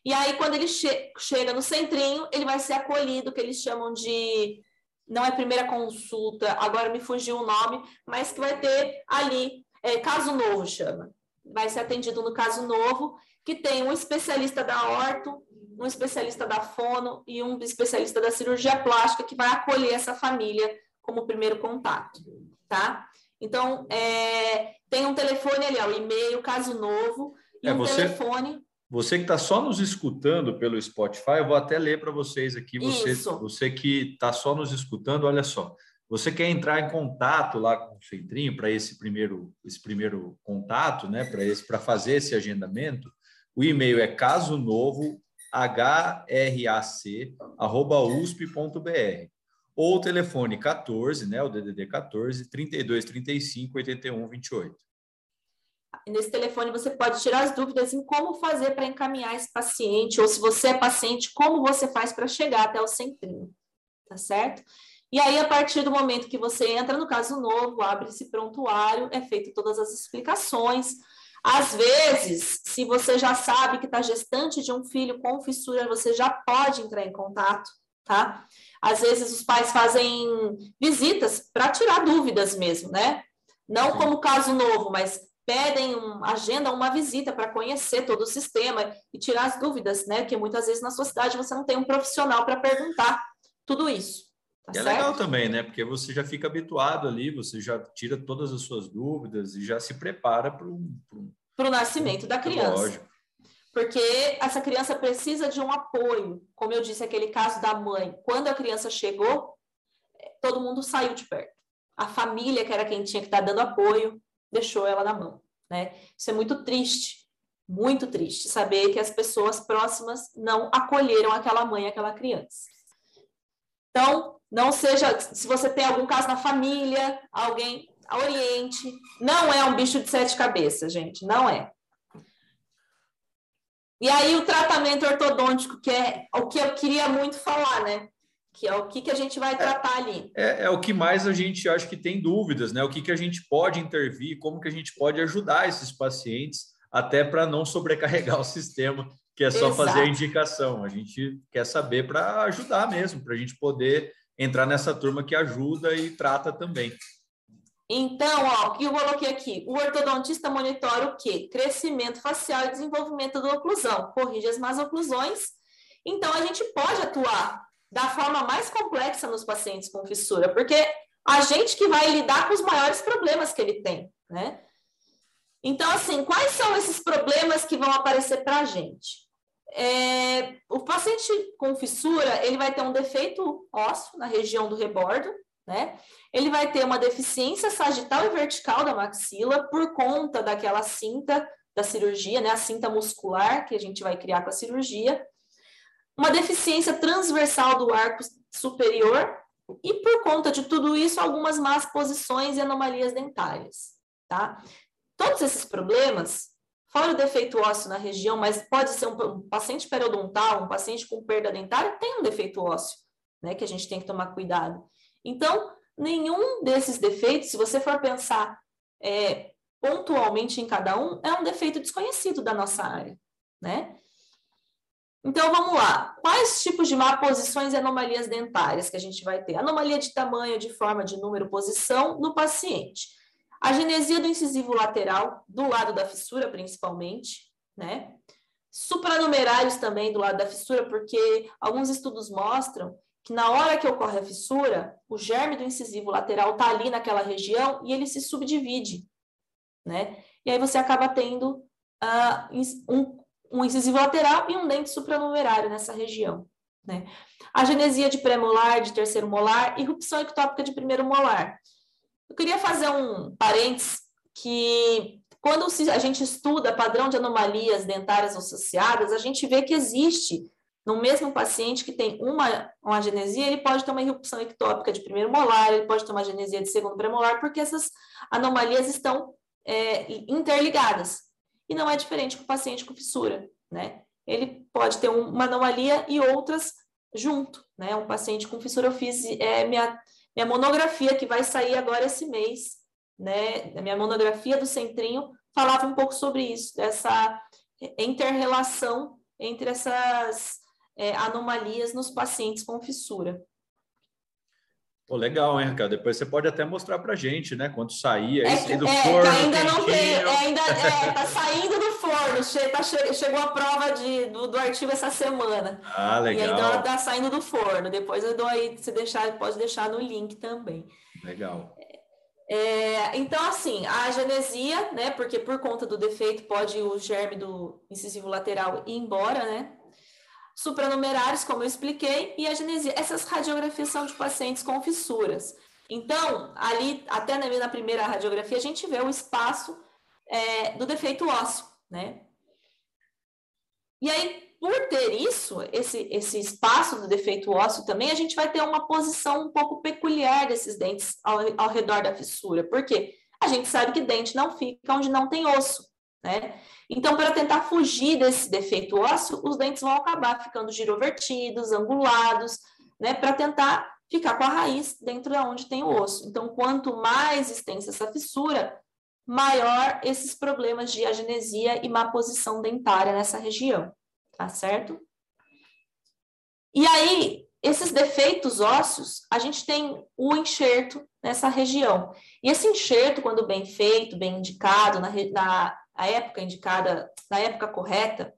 E aí, quando ele che chega no centrinho, ele vai ser acolhido, que eles chamam de. Não é primeira consulta, agora me fugiu o nome, mas que vai ter ali, é, caso novo chama. Vai ser atendido no caso novo, que tem um especialista da orto, um especialista da fono e um especialista da cirurgia plástica que vai acolher essa família como primeiro contato, tá? Então, é, tem um telefone ali, ó, e-mail, caso novo, e é, um você, telefone. Você que está só nos escutando pelo Spotify, eu vou até ler para vocês aqui. Você, você que está só nos escutando, olha só. Você quer entrar em contato lá com o Centrinho para esse primeiro, esse primeiro contato, né? Para esse, para fazer esse agendamento, o e-mail é caso novo hrac@usp.br ou o telefone 14, né, o DDD 14 32 35 81 28. Nesse telefone você pode tirar as dúvidas em como fazer para encaminhar esse paciente, ou se você é paciente, como você faz para chegar até o centrinho, tá certo? E aí, a partir do momento que você entra no caso novo, abre esse prontuário, é feito todas as explicações. Às vezes, se você já sabe que está gestante de um filho com fissura, você já pode entrar em contato, tá? Às vezes os pais fazem visitas para tirar dúvidas mesmo, né? Não como caso novo, mas pedem, um, agendam uma visita para conhecer todo o sistema e tirar as dúvidas, né? Que muitas vezes na sua cidade você não tem um profissional para perguntar tudo isso. Tá é legal também, né? Porque você já fica habituado ali, você já tira todas as suas dúvidas e já se prepara para o para o nascimento da criança. Lógico. Porque essa criança precisa de um apoio. Como eu disse, aquele caso da mãe. Quando a criança chegou, todo mundo saiu de perto. A família, que era quem tinha que estar dando apoio, deixou ela na mão. Né? Isso é muito triste, muito triste, saber que as pessoas próximas não acolheram aquela mãe, aquela criança. Então, não seja, se você tem algum caso na família, alguém oriente, não é um bicho de sete cabeças, gente, não é. E aí o tratamento ortodôntico, que é o que eu queria muito falar, né? Que é o que, que a gente vai tratar ali. É, é o que mais a gente acho que tem dúvidas, né? O que, que a gente pode intervir, como que a gente pode ajudar esses pacientes, até para não sobrecarregar o sistema, que é só Exato. fazer a indicação. A gente quer saber para ajudar mesmo, para a gente poder entrar nessa turma que ajuda e trata também. Então, ó, o que eu coloquei aqui? O ortodontista monitora o quê? Crescimento facial e desenvolvimento da oclusão, corrige as más oclusões. Então, a gente pode atuar da forma mais complexa nos pacientes com fissura, porque a gente que vai lidar com os maiores problemas que ele tem, né? Então, assim, quais são esses problemas que vão aparecer para a gente? É, o paciente com fissura, ele vai ter um defeito ósseo na região do rebordo, né? Ele vai ter uma deficiência sagital e vertical da maxila por conta daquela cinta da cirurgia, né? A cinta muscular que a gente vai criar com a cirurgia. Uma deficiência transversal do arco superior e por conta de tudo isso, algumas más posições e anomalias dentárias, tá? Todos esses problemas, fora o defeito ósseo na região, mas pode ser um, um paciente periodontal, um paciente com perda dentária, tem um defeito ósseo, né? Que a gente tem que tomar cuidado. Então, nenhum desses defeitos, se você for pensar é, pontualmente em cada um, é um defeito desconhecido da nossa área, né? Então, vamos lá. Quais tipos de má posições e anomalias dentárias que a gente vai ter? Anomalia de tamanho, de forma, de número, posição no paciente. A genesia do incisivo lateral, do lado da fissura, principalmente, né? Supranumerários também do lado da fissura, porque alguns estudos mostram que na hora que ocorre a fissura, o germe do incisivo lateral está ali naquela região e ele se subdivide, né? E aí você acaba tendo uh, um, um incisivo lateral e um dente supranumerário nessa região, né? A genesia de pré-molar, de terceiro molar, irrupção ectópica de primeiro molar. Eu queria fazer um parênteses que quando a gente estuda padrão de anomalias dentárias associadas, a gente vê que existe no mesmo paciente que tem uma, uma genesia, ele pode ter uma irrupção ectópica de primeiro molar, ele pode ter uma genesia de segundo premolar, porque essas anomalias estão é, interligadas. E não é diferente com o paciente com fissura, né? Ele pode ter um, uma anomalia e outras junto, né? Um paciente com fissura, eu fiz é, minha, minha monografia que vai sair agora esse mês, né? A minha monografia do Centrinho falava um pouco sobre isso, dessa inter-relação entre essas é, anomalias nos pacientes com fissura. Pô, legal, hein, Ricardo? Depois você pode até mostrar para gente, né? Quando sair aí, é, do é, forno. ainda não tem, é, ainda é, tá saindo do forno. Che, tá, chegou a prova de, do, do, artigo essa semana. Ah, legal. E ainda tá saindo do forno. Depois eu dou aí, você deixar, pode deixar no link também. Legal. É, então, assim, a genesia, né? Porque por conta do defeito pode o germe do incisivo lateral ir embora, né? Supranumerários, como eu expliquei, e a genesia. Essas radiografias são de pacientes com fissuras. Então, ali, até na primeira radiografia, a gente vê o espaço é, do defeito ósseo, né? E aí, por ter isso, esse, esse espaço do defeito ósseo também, a gente vai ter uma posição um pouco peculiar desses dentes ao, ao redor da fissura. Por quê? A gente sabe que dente não fica onde não tem osso, né? Então, para tentar fugir desse defeito ósseo, os dentes vão acabar ficando girovertidos, angulados, né, para tentar ficar com a raiz dentro de onde tem o osso. Então, quanto mais extensa essa fissura, maior esses problemas de agenesia e má posição dentária nessa região, tá certo? E aí, esses defeitos ósseos, a gente tem o enxerto nessa região. E esse enxerto, quando bem feito, bem indicado, na, na época indicada, na época correta,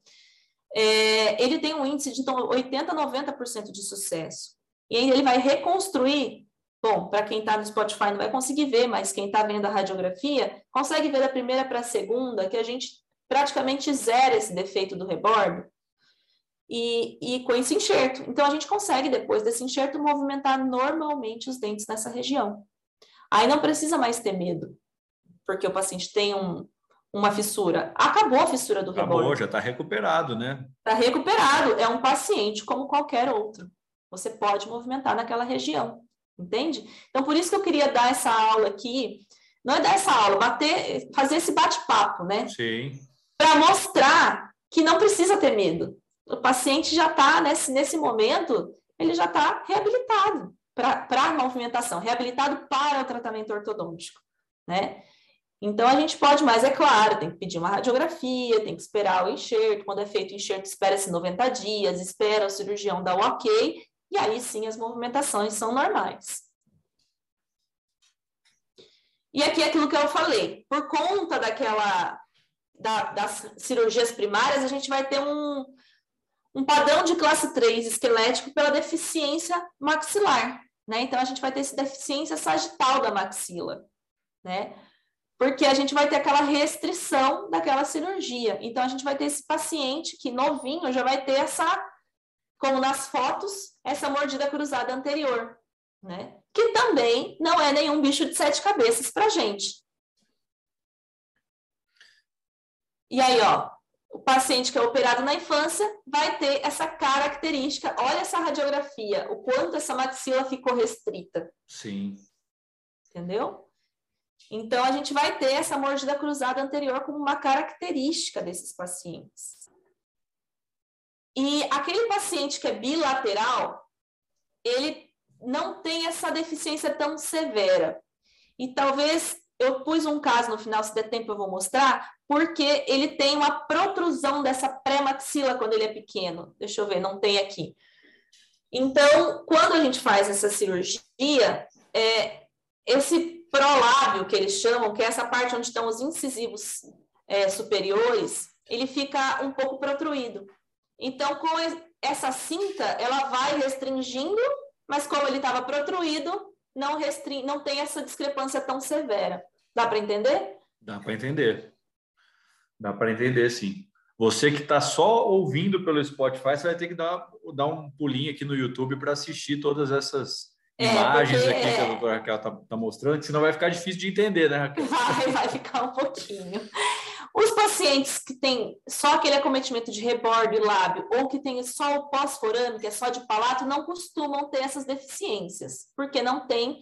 é, ele tem um índice de 80% a 90% de sucesso. E aí ele vai reconstruir. Bom, para quem está no Spotify não vai conseguir ver, mas quem está vendo a radiografia consegue ver da primeira para a segunda que a gente praticamente zera esse defeito do rebordo e, e com esse enxerto. Então, a gente consegue, depois desse enxerto, movimentar normalmente os dentes nessa região. Aí não precisa mais ter medo, porque o paciente tem um, uma fissura. Acabou a fissura do rebordo. Acabou, já está recuperado, né? Está recuperado. É um paciente como qualquer outro. Você pode movimentar naquela região, entende? Então, por isso que eu queria dar essa aula aqui. Não é dar essa aula, bater, fazer esse bate-papo, né? Sim para mostrar que não precisa ter medo. O paciente já está, nesse, nesse momento, ele já está reabilitado para a movimentação, reabilitado para o tratamento ortodôntico, né? Então, a gente pode, mas é claro, tem que pedir uma radiografia, tem que esperar o enxerto. Quando é feito o enxerto, espera-se 90 dias, espera o cirurgião dar o ok, e aí sim as movimentações são normais. E aqui é aquilo que eu falei, por conta daquela da, das cirurgias primárias, a gente vai ter um, um padrão de classe 3 esquelético pela deficiência maxilar, né? Então, a gente vai ter essa deficiência sagital da maxila, né? Porque a gente vai ter aquela restrição daquela cirurgia. Então, a gente vai ter esse paciente que novinho já vai ter essa, como nas fotos, essa mordida cruzada anterior, né? Que também não é nenhum bicho de sete cabeças para gente, E aí, ó, o paciente que é operado na infância vai ter essa característica. Olha essa radiografia, o quanto essa maxila ficou restrita. Sim. Entendeu? Então, a gente vai ter essa mordida cruzada anterior como uma característica desses pacientes. E aquele paciente que é bilateral, ele não tem essa deficiência tão severa. E talvez eu pus um caso no final, se der tempo eu vou mostrar, porque ele tem uma protrusão dessa pré-maxila quando ele é pequeno. Deixa eu ver, não tem aqui. Então, quando a gente faz essa cirurgia, é, esse prolábio que eles chamam, que é essa parte onde estão os incisivos é, superiores, ele fica um pouco protruído. Então, com essa cinta, ela vai restringindo, mas como ele estava protruído, não, restring... não tem essa discrepância tão severa. Dá para entender? Dá para entender. Dá para entender, sim. Você que está só ouvindo pelo Spotify, você vai ter que dar, dar um pulinho aqui no YouTube para assistir todas essas é, imagens aqui que a doutora Raquel está tá mostrando, senão vai ficar difícil de entender, né, Raquel? Vai, vai ficar um pouquinho. Os pacientes que têm só aquele acometimento de rebordo e lábio, ou que têm só o pós-forame, que é só de palato, não costumam ter essas deficiências, porque não tem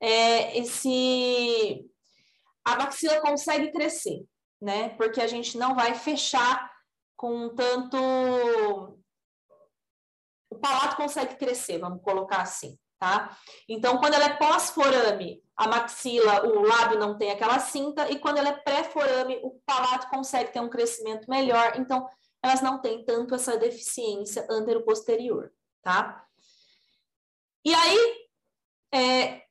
é, esse. A maxila consegue crescer né? Porque a gente não vai fechar com tanto. O palato consegue crescer, vamos colocar assim, tá? Então, quando ela é pós-forame, a maxila, o lábio não tem aquela cinta, e quando ela é pré-forame, o palato consegue ter um crescimento melhor, então elas não têm tanto essa deficiência antero-posterior, tá? E aí, é,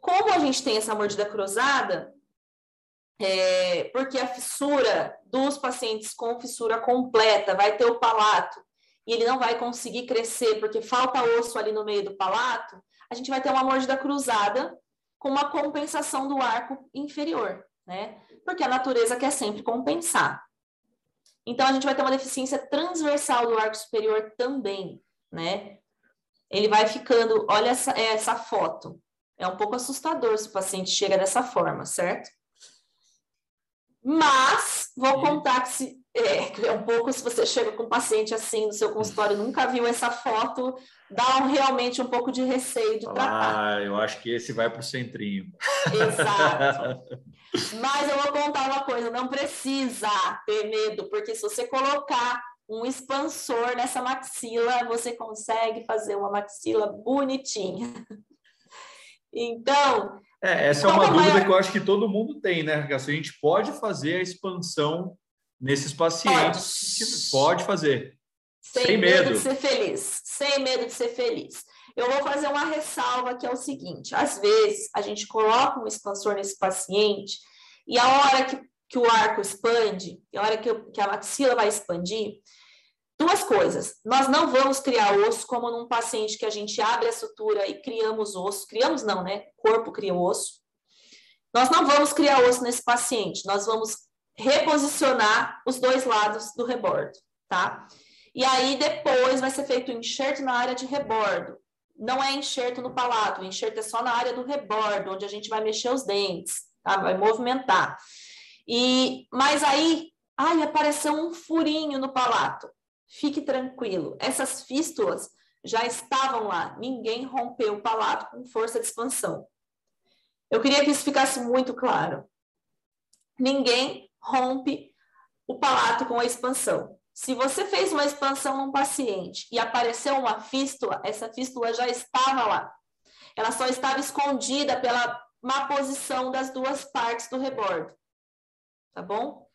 como a gente tem essa mordida cruzada, é, porque a fissura dos pacientes com fissura completa vai ter o palato e ele não vai conseguir crescer porque falta osso ali no meio do palato, a gente vai ter uma mordida cruzada com uma compensação do arco inferior, né? Porque a natureza quer sempre compensar. Então a gente vai ter uma deficiência transversal do arco superior também, né? Ele vai ficando, olha essa, essa foto. É um pouco assustador se o paciente chega dessa forma, certo? Mas vou contar que se, é, é, um pouco se você chega com um paciente assim no seu consultório nunca viu essa foto, dá um, realmente um pouco de receio de tratar. Ah, eu acho que esse vai para o centrinho. Exato. Mas eu vou contar uma coisa, não precisa ter medo, porque se você colocar um expansor nessa maxila, você consegue fazer uma maxila bonitinha. Então, é, essa é uma dúvida maior... que eu acho que todo mundo tem, né, Se a gente pode fazer a expansão nesses pacientes. Pode, pode fazer. Sem, sem medo. medo de ser feliz. Sem medo de ser feliz. Eu vou fazer uma ressalva que é o seguinte: às vezes a gente coloca um expansor nesse paciente e a hora que, que o arco expande, a hora que, que a maxila vai expandir, duas coisas. Nós não vamos criar osso como num paciente que a gente abre a sutura e criamos osso. Criamos não, né? O corpo cria osso. Nós não vamos criar osso nesse paciente, nós vamos reposicionar os dois lados do rebordo, tá? E aí depois vai ser feito o enxerto na área de rebordo. Não é enxerto no palato, o enxerto é só na área do rebordo, onde a gente vai mexer os dentes, tá? Vai movimentar. E mas aí, ai, apareceu um furinho no palato. Fique tranquilo, essas fístulas já estavam lá, ninguém rompeu o palato com força de expansão. Eu queria que isso ficasse muito claro. Ninguém rompe o palato com a expansão. Se você fez uma expansão num paciente e apareceu uma fístula, essa fístula já estava lá. Ela só estava escondida pela má posição das duas partes do rebordo. Tá bom?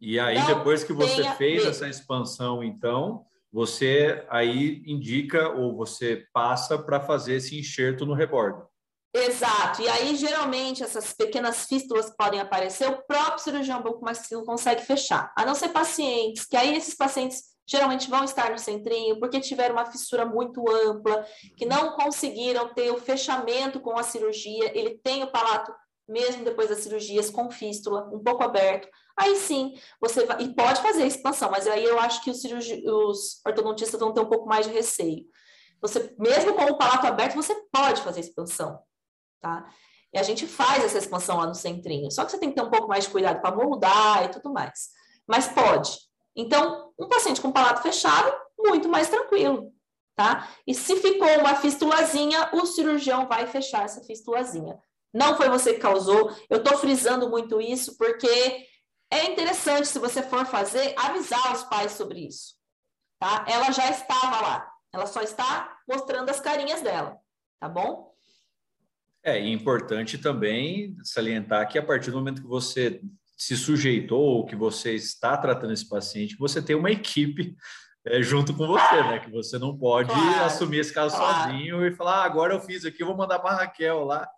E aí, depois que você fez essa expansão, então, você aí indica ou você passa para fazer esse enxerto no rebordo. Exato. E aí, geralmente, essas pequenas fístulas que podem aparecer, o próprio cirurgião bucomaxilo consegue fechar. A não ser pacientes, que aí esses pacientes geralmente vão estar no centrinho porque tiveram uma fissura muito ampla, que não conseguiram ter o fechamento com a cirurgia, ele tem o palato mesmo depois das cirurgias com fístula, um pouco aberto. Aí sim, você vai, e pode fazer expansão, mas aí eu acho que os, cirurgi, os ortodontistas vão ter um pouco mais de receio. Você, mesmo com o palato aberto, você pode fazer expansão tá? E a gente faz essa expansão lá no centrinho. Só que você tem que ter um pouco mais de cuidado para moldar e tudo mais. Mas pode. Então, um paciente com palato fechado, muito mais tranquilo, tá? E se ficou uma fistulazinha, o cirurgião vai fechar essa fistulazinha. Não foi você que causou. Eu estou frisando muito isso porque é interessante, se você for fazer, avisar os pais sobre isso, tá? Ela já estava lá. Ela só está mostrando as carinhas dela, tá bom? É, e importante também salientar que a partir do momento que você se sujeitou ou que você está tratando esse paciente, você tem uma equipe é, junto com você, né? Que você não pode claro, assumir esse caso claro. sozinho e falar, ah, agora eu fiz aqui, eu vou mandar para Raquel lá.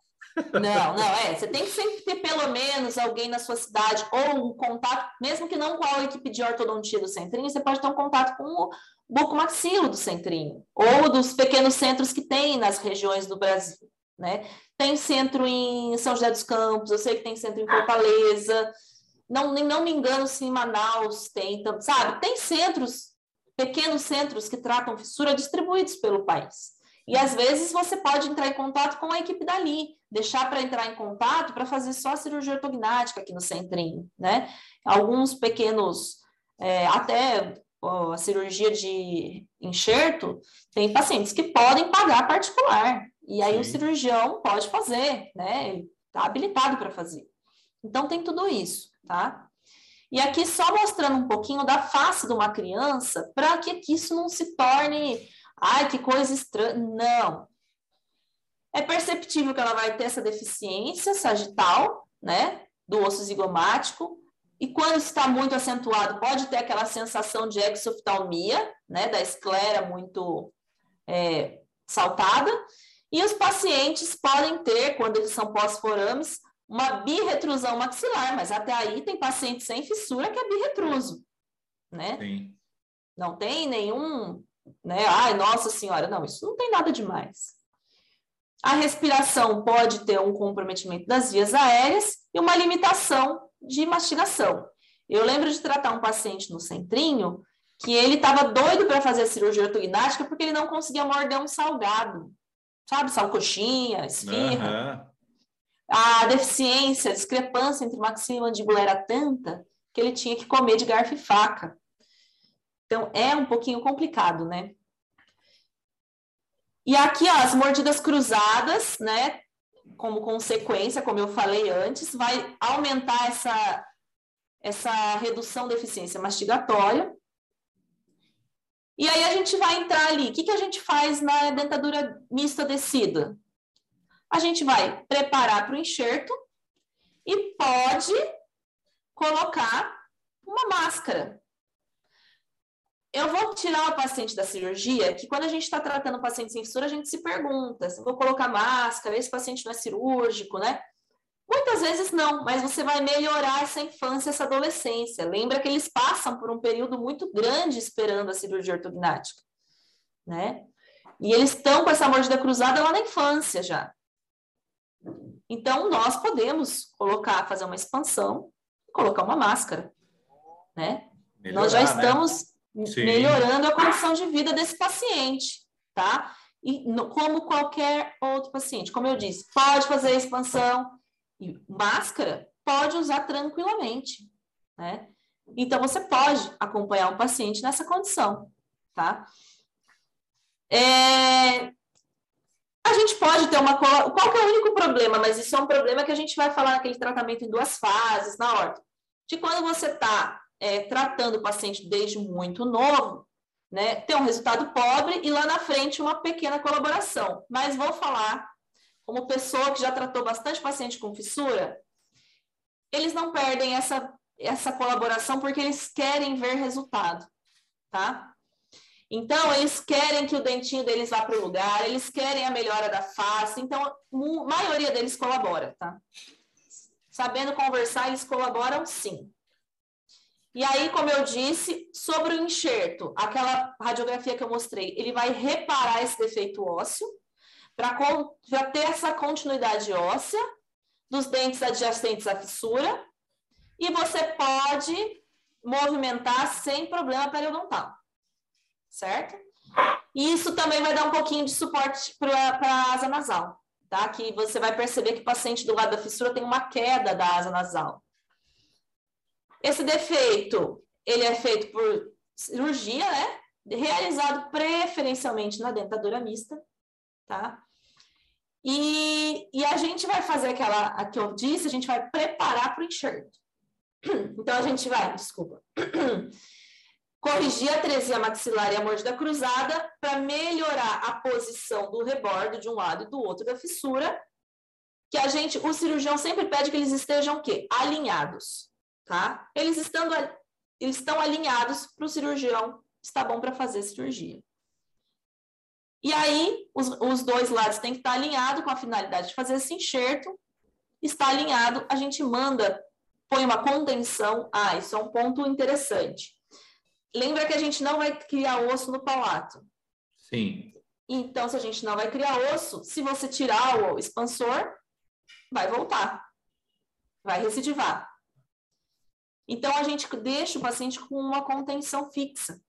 Não, não, é. Você tem que sempre ter pelo menos alguém na sua cidade, ou um contato, mesmo que não com a equipe de ortodontia do Centrinho, você pode ter um contato com o bucomaxilo do Centrinho, ou dos pequenos centros que tem nas regiões do Brasil né? Tem centro em São José dos Campos, eu sei que tem centro em Fortaleza, não, não me engano se em Manaus tem, sabe? Tem centros, pequenos centros que tratam fissura distribuídos pelo país. E às vezes você pode entrar em contato com a equipe dali, deixar para entrar em contato para fazer só a cirurgia ortognática aqui no centrinho, né? Alguns pequenos, é, até ó, a cirurgia de enxerto, tem pacientes que podem pagar particular, e aí Sim. o cirurgião pode fazer, né? Ele está habilitado para fazer. Então tem tudo isso, tá? E aqui só mostrando um pouquinho da face de uma criança para que, que isso não se torne, ai, que coisa estranha. Não. É perceptível que ela vai ter essa deficiência sagital, né? Do osso zigomático. E quando está muito acentuado, pode ter aquela sensação de exoftalmia, né? Da esclera muito é, saltada. E os pacientes podem ter, quando eles são pós-forames, uma birretrusão maxilar, mas até aí tem paciente sem fissura que é birretruso, né? Sim. Não tem nenhum, né? Ai, nossa senhora, não, isso não tem nada demais. A respiração pode ter um comprometimento das vias aéreas e uma limitação de mastigação. Eu lembro de tratar um paciente no centrinho que ele estava doido para fazer a cirurgia ortognática porque ele não conseguia morder um salgado sabe? Salcoxinha, esfirra. Uhum. A deficiência, a discrepância entre maxila e mandíbula era tanta que ele tinha que comer de garfo e faca. Então, é um pouquinho complicado, né? E aqui, ó, as mordidas cruzadas, né? Como consequência, como eu falei antes, vai aumentar essa, essa redução da eficiência mastigatória e aí a gente vai entrar ali. O que, que a gente faz na dentadura mista descida? A gente vai preparar para o enxerto e pode colocar uma máscara. eu vou tirar o paciente da cirurgia, que quando a gente está tratando o paciente sem fissura, a gente se pergunta, se vou colocar máscara, esse paciente não é cirúrgico, né? Muitas vezes não, mas você vai melhorar essa infância, essa adolescência. Lembra que eles passam por um período muito grande esperando a cirurgia ortognática, né? E eles estão com essa mordida cruzada lá na infância já. Então, nós podemos colocar, fazer uma expansão, colocar uma máscara, né? Melhorar, nós já né? estamos né? melhorando a condição de vida desse paciente, tá? E no, como qualquer outro paciente, como eu disse, pode fazer a expansão, máscara pode usar tranquilamente, né? Então, você pode acompanhar um paciente nessa condição, tá? É... A gente pode ter uma... Qual que é o único problema? Mas isso é um problema que a gente vai falar naquele tratamento em duas fases, na ordem. De quando você está é, tratando o paciente desde muito novo, né, tem um resultado pobre e lá na frente uma pequena colaboração. Mas vou falar como pessoa que já tratou bastante paciente com fissura, eles não perdem essa, essa colaboração porque eles querem ver resultado, tá? Então, eles querem que o dentinho deles vá para o lugar, eles querem a melhora da face, então, a maioria deles colabora, tá? Sabendo conversar, eles colaboram sim. E aí, como eu disse, sobre o enxerto, aquela radiografia que eu mostrei, ele vai reparar esse defeito ósseo, para ter essa continuidade óssea dos dentes adjacentes à fissura, e você pode movimentar sem problema periodontal, certo? E isso também vai dar um pouquinho de suporte para a asa nasal, tá? Que você vai perceber que o paciente do lado da fissura tem uma queda da asa nasal. Esse defeito, ele é feito por cirurgia, né? Realizado preferencialmente na dentadura mista, tá? E, e a gente vai fazer aquela a que eu disse, a gente vai preparar para o enxerto. Então, a gente vai, desculpa, corrigir a atresia maxilar e a mordida cruzada para melhorar a posição do rebordo de um lado e do outro da fissura, que a gente, o cirurgião sempre pede que eles estejam o quê? Alinhados, tá? Eles estando, eles estão alinhados para o cirurgião, está bom para fazer cirurgia. E aí, os, os dois lados têm que estar alinhados com a finalidade de fazer esse enxerto. Está alinhado, a gente manda, põe uma contenção. Ah, isso é um ponto interessante. Lembra que a gente não vai criar osso no palato. Sim. Então, se a gente não vai criar osso, se você tirar o expansor, vai voltar. Vai recidivar. Então, a gente deixa o paciente com uma contenção fixa.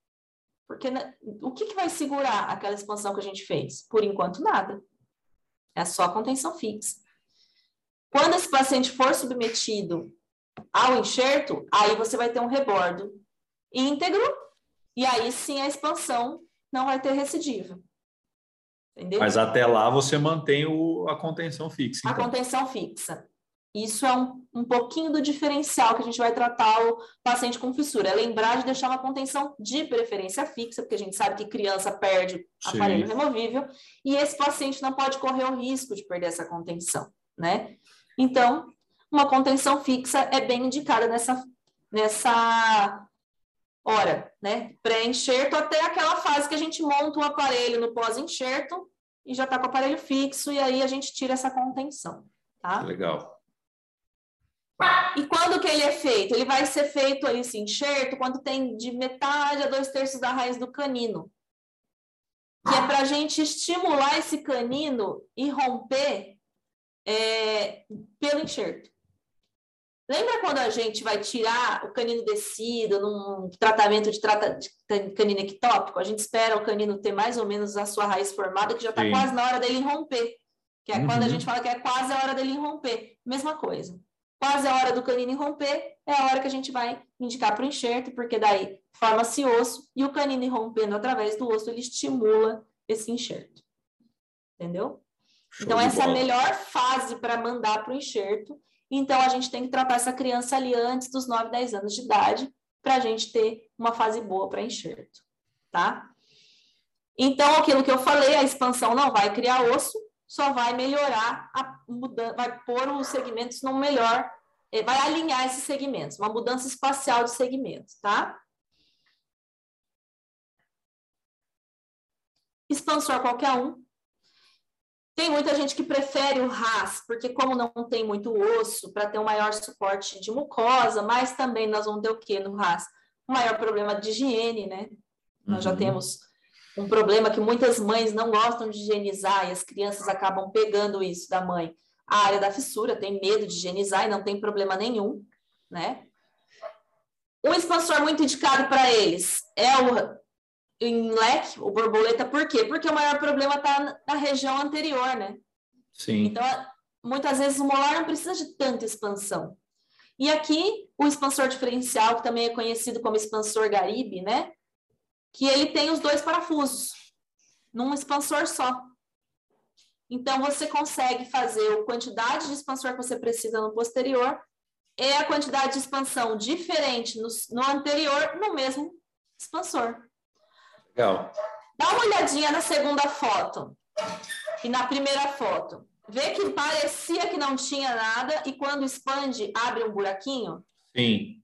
Porque né, o que, que vai segurar aquela expansão que a gente fez? Por enquanto, nada. É só contenção fixa. Quando esse paciente for submetido ao enxerto, aí você vai ter um rebordo íntegro, e aí sim a expansão não vai ter recidiva. Entendeu? Mas até lá você mantém o, a contenção fixa. Então. A contenção fixa. Isso é um, um pouquinho do diferencial que a gente vai tratar o paciente com fissura. É lembrar de deixar uma contenção de preferência fixa, porque a gente sabe que criança perde Sim. aparelho removível, e esse paciente não pode correr o risco de perder essa contenção, né? Então, uma contenção fixa é bem indicada nessa, nessa hora, né? Pré-enxerto até aquela fase que a gente monta o aparelho no pós-enxerto e já está com o aparelho fixo, e aí a gente tira essa contenção, tá? Legal. E quando que ele é feito? Ele vai ser feito esse enxerto, quando tem de metade a dois terços da raiz do canino. Que é para a gente estimular esse canino e romper é, pelo enxerto. Lembra quando a gente vai tirar o canino descido num tratamento de, trata, de canino ectópico? A gente espera o canino ter mais ou menos a sua raiz formada, que já está quase na hora dele romper. Que é uhum. quando a uhum. gente fala que é quase a hora dele romper. Mesma coisa. Quase a hora do canino romper, é a hora que a gente vai indicar para o enxerto, porque daí forma-se osso e o canino rompendo através do osso, ele estimula esse enxerto. Entendeu? Show então, essa é a melhor fase para mandar para o enxerto. Então, a gente tem que tratar essa criança ali antes dos 9, 10 anos de idade, para a gente ter uma fase boa para enxerto, tá? Então, aquilo que eu falei, a expansão não vai criar osso, só vai melhorar, a mudança, vai pôr os segmentos no melhor, vai alinhar esses segmentos, uma mudança espacial de segmentos, tá? expansor qualquer um. Tem muita gente que prefere o RAS, porque como não tem muito osso, para ter um maior suporte de mucosa, mas também nós vamos ter o que no RAS? O maior problema de higiene, né? Uhum. Nós já uhum. temos um problema que muitas mães não gostam de higienizar e as crianças acabam pegando isso da mãe. A área da fissura tem medo de higienizar e não tem problema nenhum, né? Um expansor muito indicado para eles é o em leque, o borboleta, por quê? Porque o maior problema está na região anterior, né? Sim. Então, muitas vezes o molar não precisa de tanta expansão. E aqui, o expansor diferencial, que também é conhecido como expansor Garibe, né? Que ele tem os dois parafusos num expansor só. Então, você consegue fazer a quantidade de expansor que você precisa no posterior e a quantidade de expansão diferente no, no anterior no mesmo expansor. Legal. Dá uma olhadinha na segunda foto e na primeira foto. Vê que parecia que não tinha nada e quando expande, abre um buraquinho? Sim.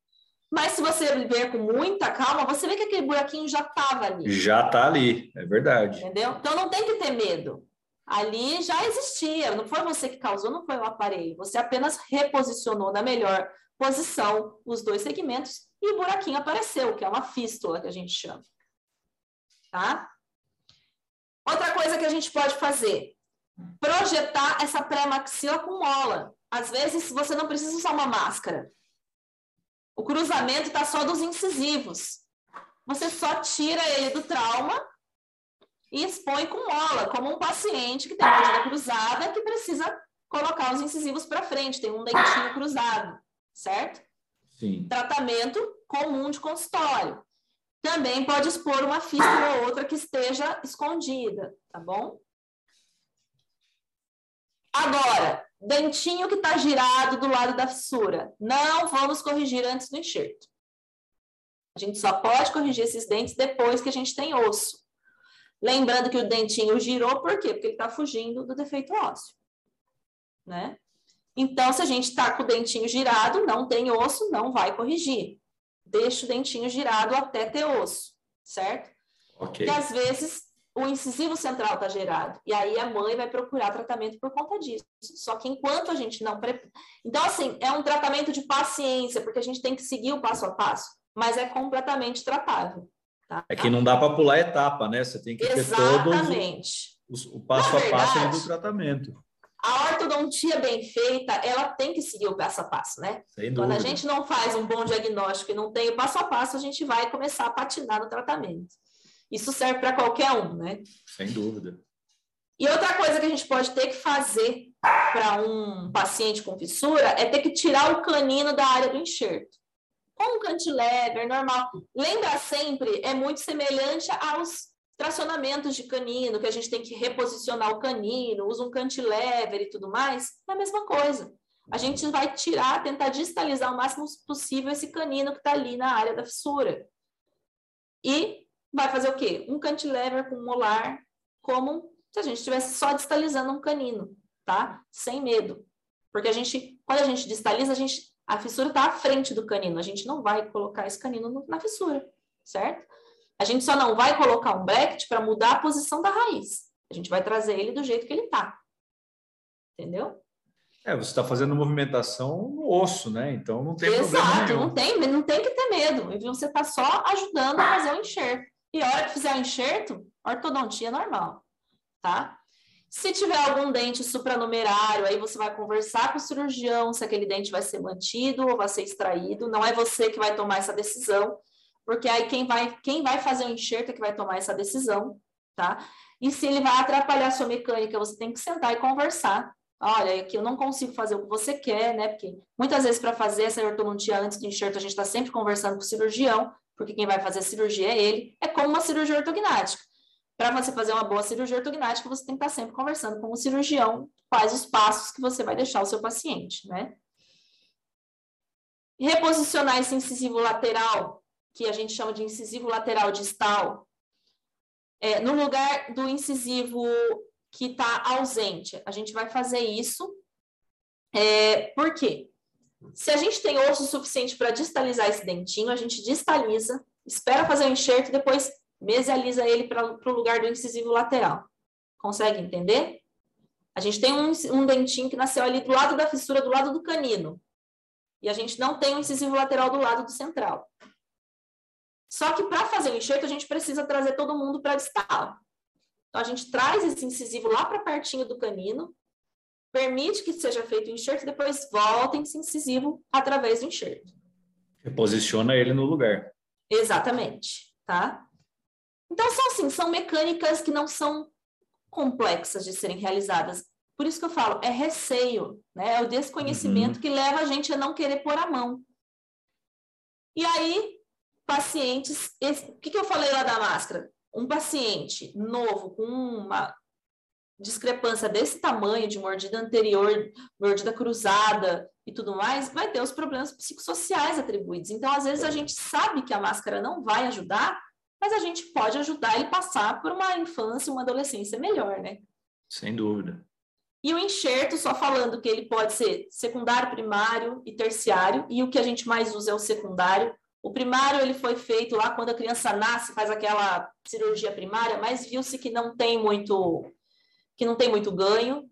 Mas se você ver com muita calma, você vê que aquele buraquinho já estava ali. Já está ali, é verdade. Entendeu? Então não tem que ter medo. Ali já existia, não foi você que causou, não foi o aparelho. Você apenas reposicionou na melhor posição os dois segmentos e o buraquinho apareceu, que é uma fístula que a gente chama tá? Outra coisa que a gente pode fazer, projetar essa pré-maxila com mola. Às vezes, você não precisa usar uma máscara. O cruzamento está só dos incisivos. Você só tira ele do trauma e expõe com mola, como um paciente que tem mordida cruzada que precisa colocar os incisivos para frente, tem um dentinho cruzado, certo? Sim. Tratamento comum de consultório. Também pode expor uma fístula ou outra que esteja escondida, tá bom? Agora, dentinho que está girado do lado da fissura. Não vamos corrigir antes do enxerto. A gente só pode corrigir esses dentes depois que a gente tem osso. Lembrando que o dentinho girou, por quê? Porque ele está fugindo do defeito ósseo. Né? Então, se a gente está com o dentinho girado, não tem osso, não vai corrigir deixa o dentinho girado até ter osso, certo? Ok. E às vezes o incisivo central está gerado. E aí a mãe vai procurar tratamento por conta disso. Só que enquanto a gente não prepara. Então, assim, é um tratamento de paciência, porque a gente tem que seguir o passo a passo, mas é completamente tratável. Tá? É que não dá para pular etapa, né? Você tem que ter Exatamente. todos os, o passo a passo do tratamento a ortodontia bem feita, ela tem que seguir o passo a passo, né? Quando a gente não faz um bom diagnóstico e não tem o passo a passo, a gente vai começar a patinar no tratamento. Isso serve para qualquer um, né? Sem dúvida. E outra coisa que a gente pode ter que fazer para um paciente com fissura é ter que tirar o canino da área do enxerto. Com um cantilever normal. Lembra sempre, é muito semelhante aos tracionamentos de canino, que a gente tem que reposicionar o canino, usa um cantilever e tudo mais, é a mesma coisa. A gente vai tirar, tentar distalizar o máximo possível esse canino que está ali na área da fissura. E vai fazer o quê? Um cantilever com molar, como se a gente estivesse só distalizando um canino, tá? Sem medo. Porque a gente, quando a gente distaliza, a, gente, a fissura está à frente do canino. A gente não vai colocar esse canino na fissura, certo? A gente só não vai colocar um bracket para mudar a posição da raiz. A gente vai trazer ele do jeito que ele está. Entendeu? É, você está fazendo movimentação no osso, né? Então não tem Exato, problema nenhum. não tem, não tem que ter medo. Você está só ajudando a fazer o enxerto. E a hora que fizer o enxerto, ortodontia normal, tá? Se tiver algum dente supranumerário, aí você vai conversar com o cirurgião se aquele dente vai ser mantido ou vai ser extraído. Não é você que vai tomar essa decisão porque aí quem vai, quem vai fazer o enxerto é que vai tomar essa decisão, tá? E se ele vai atrapalhar a sua mecânica, você tem que sentar e conversar. Olha, aqui eu não consigo fazer o que você quer, né? Porque muitas vezes para fazer essa ortodontia antes do enxerto, a gente está sempre conversando com o cirurgião, porque quem vai fazer a cirurgia é ele. É como uma cirurgia ortognática. Para você fazer uma boa cirurgia ortognática, você tem que estar sempre conversando com o cirurgião quais os passos que você vai deixar o seu paciente, né? Reposicionar esse incisivo lateral que a gente chama de incisivo lateral distal, é, no lugar do incisivo que está ausente. A gente vai fazer isso. É, por quê? Se a gente tem osso suficiente para distalizar esse dentinho, a gente distaliza, espera fazer o enxerto depois mesializa ele para o lugar do incisivo lateral. Consegue entender? A gente tem um, um dentinho que nasceu ali do lado da fissura, do lado do canino. E a gente não tem o um incisivo lateral do lado do central. Só que para fazer o enxerto, a gente precisa trazer todo mundo para a distal. Então, a gente traz esse incisivo lá para pertinho do canino, permite que seja feito o enxerto depois volta esse incisivo através do enxerto. Reposiciona ele no lugar. Exatamente, tá? Então, são assim, são mecânicas que não são complexas de serem realizadas. Por isso que eu falo, é receio, né? É o desconhecimento uhum. que leva a gente a não querer pôr a mão. E aí, pacientes, esse, o que, que eu falei lá da máscara? Um paciente novo com uma discrepância desse tamanho, de mordida anterior, mordida cruzada e tudo mais, vai ter os problemas psicossociais atribuídos. Então, às vezes, a gente sabe que a máscara não vai ajudar, mas a gente pode ajudar ele a passar por uma infância, uma adolescência melhor, né? Sem dúvida. E o enxerto, só falando que ele pode ser secundário, primário e terciário, e o que a gente mais usa é o secundário. O primário ele foi feito lá quando a criança nasce, faz aquela cirurgia primária, mas viu-se que não tem muito que não tem muito ganho.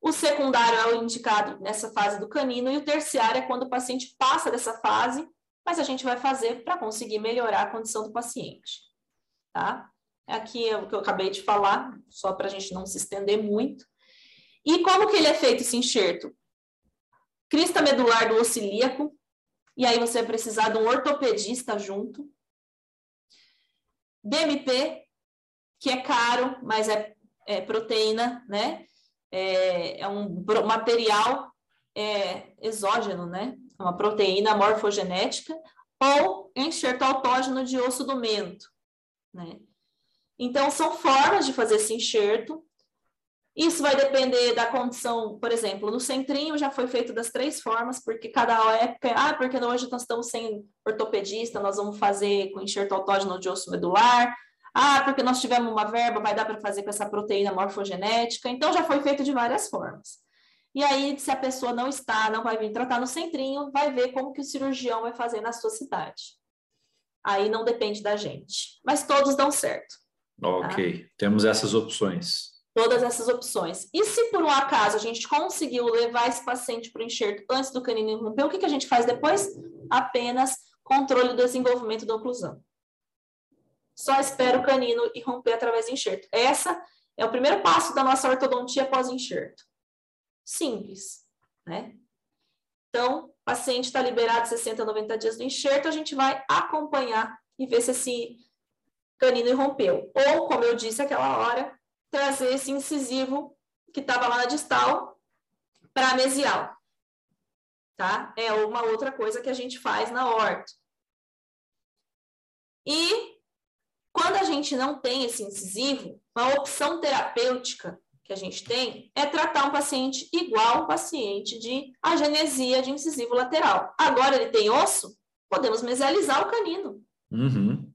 O secundário é o indicado nessa fase do canino e o terciário é quando o paciente passa dessa fase, mas a gente vai fazer para conseguir melhorar a condição do paciente, tá? Aqui é o que eu acabei de falar, só para a gente não se estender muito. E como que ele é feito esse enxerto? Crista medular do osso ilíaco, e aí você vai precisar de um ortopedista junto. DMP, que é caro, mas é, é proteína, né? É, é um material é, exógeno, né? Uma proteína morfogenética, ou enxerto autógeno de osso do mento, né? Então, são formas de fazer esse enxerto, isso vai depender da condição, por exemplo, no centrinho já foi feito das três formas, porque cada época, ah, porque hoje nós estamos sem ortopedista, nós vamos fazer com enxerto autógeno de osso medular, ah, porque nós tivemos uma verba, vai dar para fazer com essa proteína morfogenética, então já foi feito de várias formas. E aí, se a pessoa não está, não vai vir tratar no centrinho, vai ver como que o cirurgião vai fazer na sua cidade. Aí não depende da gente, mas todos dão certo. Ok, tá? temos essas opções todas essas opções. E se por um acaso a gente conseguiu levar esse paciente para o enxerto antes do canino romper, o que, que a gente faz depois? Apenas controle do desenvolvimento da oclusão. Só espera o canino irromper através do enxerto. Essa é o primeiro passo da nossa ortodontia pós-enxerto. Simples, né? Então, o paciente está liberado 60 a 90 dias do enxerto, a gente vai acompanhar e ver se esse canino irrompeu. Ou, como eu disse aquela hora, trazer esse incisivo que estava lá na distal para a mesial. Tá? É uma outra coisa que a gente faz na horta. E quando a gente não tem esse incisivo, uma opção terapêutica que a gente tem é tratar um paciente igual um paciente de agenesia de incisivo lateral. Agora ele tem osso, podemos mesializar o canino. Uhum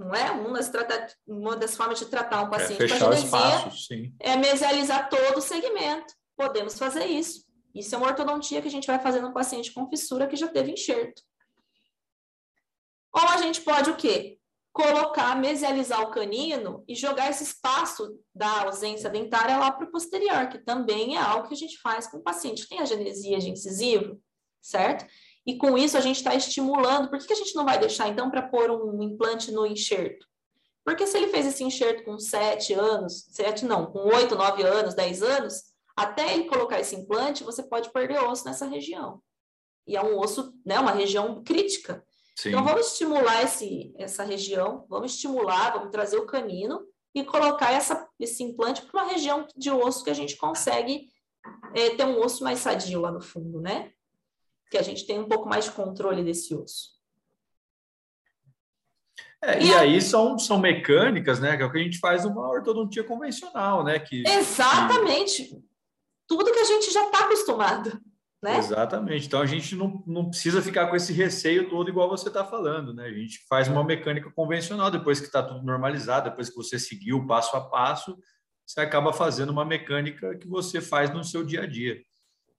não é? Uma das, uma das formas de tratar um é paciente é com agenesia é mesializar todo o segmento. Podemos fazer isso. Isso é uma ortodontia que a gente vai fazer no paciente com fissura que já teve enxerto. Ou a gente pode o quê? Colocar, mesializar o canino e jogar esse espaço da ausência dentária lá para o posterior, que também é algo que a gente faz com o paciente tem agenesia de incisivo, certo? e com isso a gente está estimulando. Por que, que a gente não vai deixar, então, para pôr um implante no enxerto? Porque se ele fez esse enxerto com 7 anos, 7 não, com 8, 9 anos, 10 anos, até ele colocar esse implante, você pode perder osso nessa região. E é um osso, né, uma região crítica. Sim. Então, vamos estimular esse, essa região, vamos estimular, vamos trazer o canino e colocar essa, esse implante para uma região de osso que a gente consegue é, ter um osso mais sadio lá no fundo, né? que a gente tem um pouco mais de controle desse osso. É, e, e aí são, são mecânicas, né? Que é o que a gente faz numa ortodontia convencional, né? Que, Exatamente. Que... Tudo que a gente já está acostumado. Né? Exatamente. Então a gente não, não precisa ficar com esse receio todo igual você está falando, né? A gente faz uma mecânica convencional, depois que está tudo normalizado, depois que você seguiu passo a passo, você acaba fazendo uma mecânica que você faz no seu dia a dia.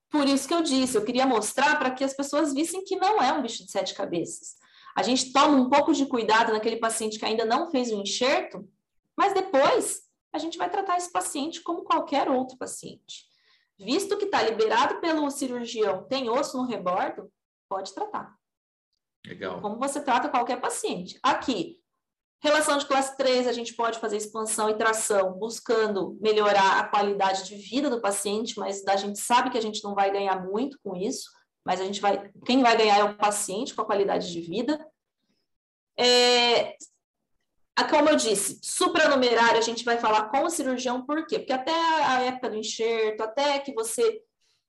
Por isso que eu disse, eu queria mostrar para que as pessoas vissem que não é um bicho de sete cabeças. A gente toma um pouco de cuidado naquele paciente que ainda não fez o enxerto, mas depois a gente vai tratar esse paciente como qualquer outro paciente. Visto que está liberado pelo cirurgião, tem osso no rebordo, pode tratar. Legal. Como você trata qualquer paciente. Aqui, relação de classe 3, a gente pode fazer expansão e tração, buscando melhorar a qualidade de vida do paciente, mas a gente sabe que a gente não vai ganhar muito com isso, mas a gente vai. Quem vai ganhar é o paciente com a qualidade de vida. É, como eu disse, supranumerário a gente vai falar com o cirurgião, por quê? Porque até a época do enxerto, até que você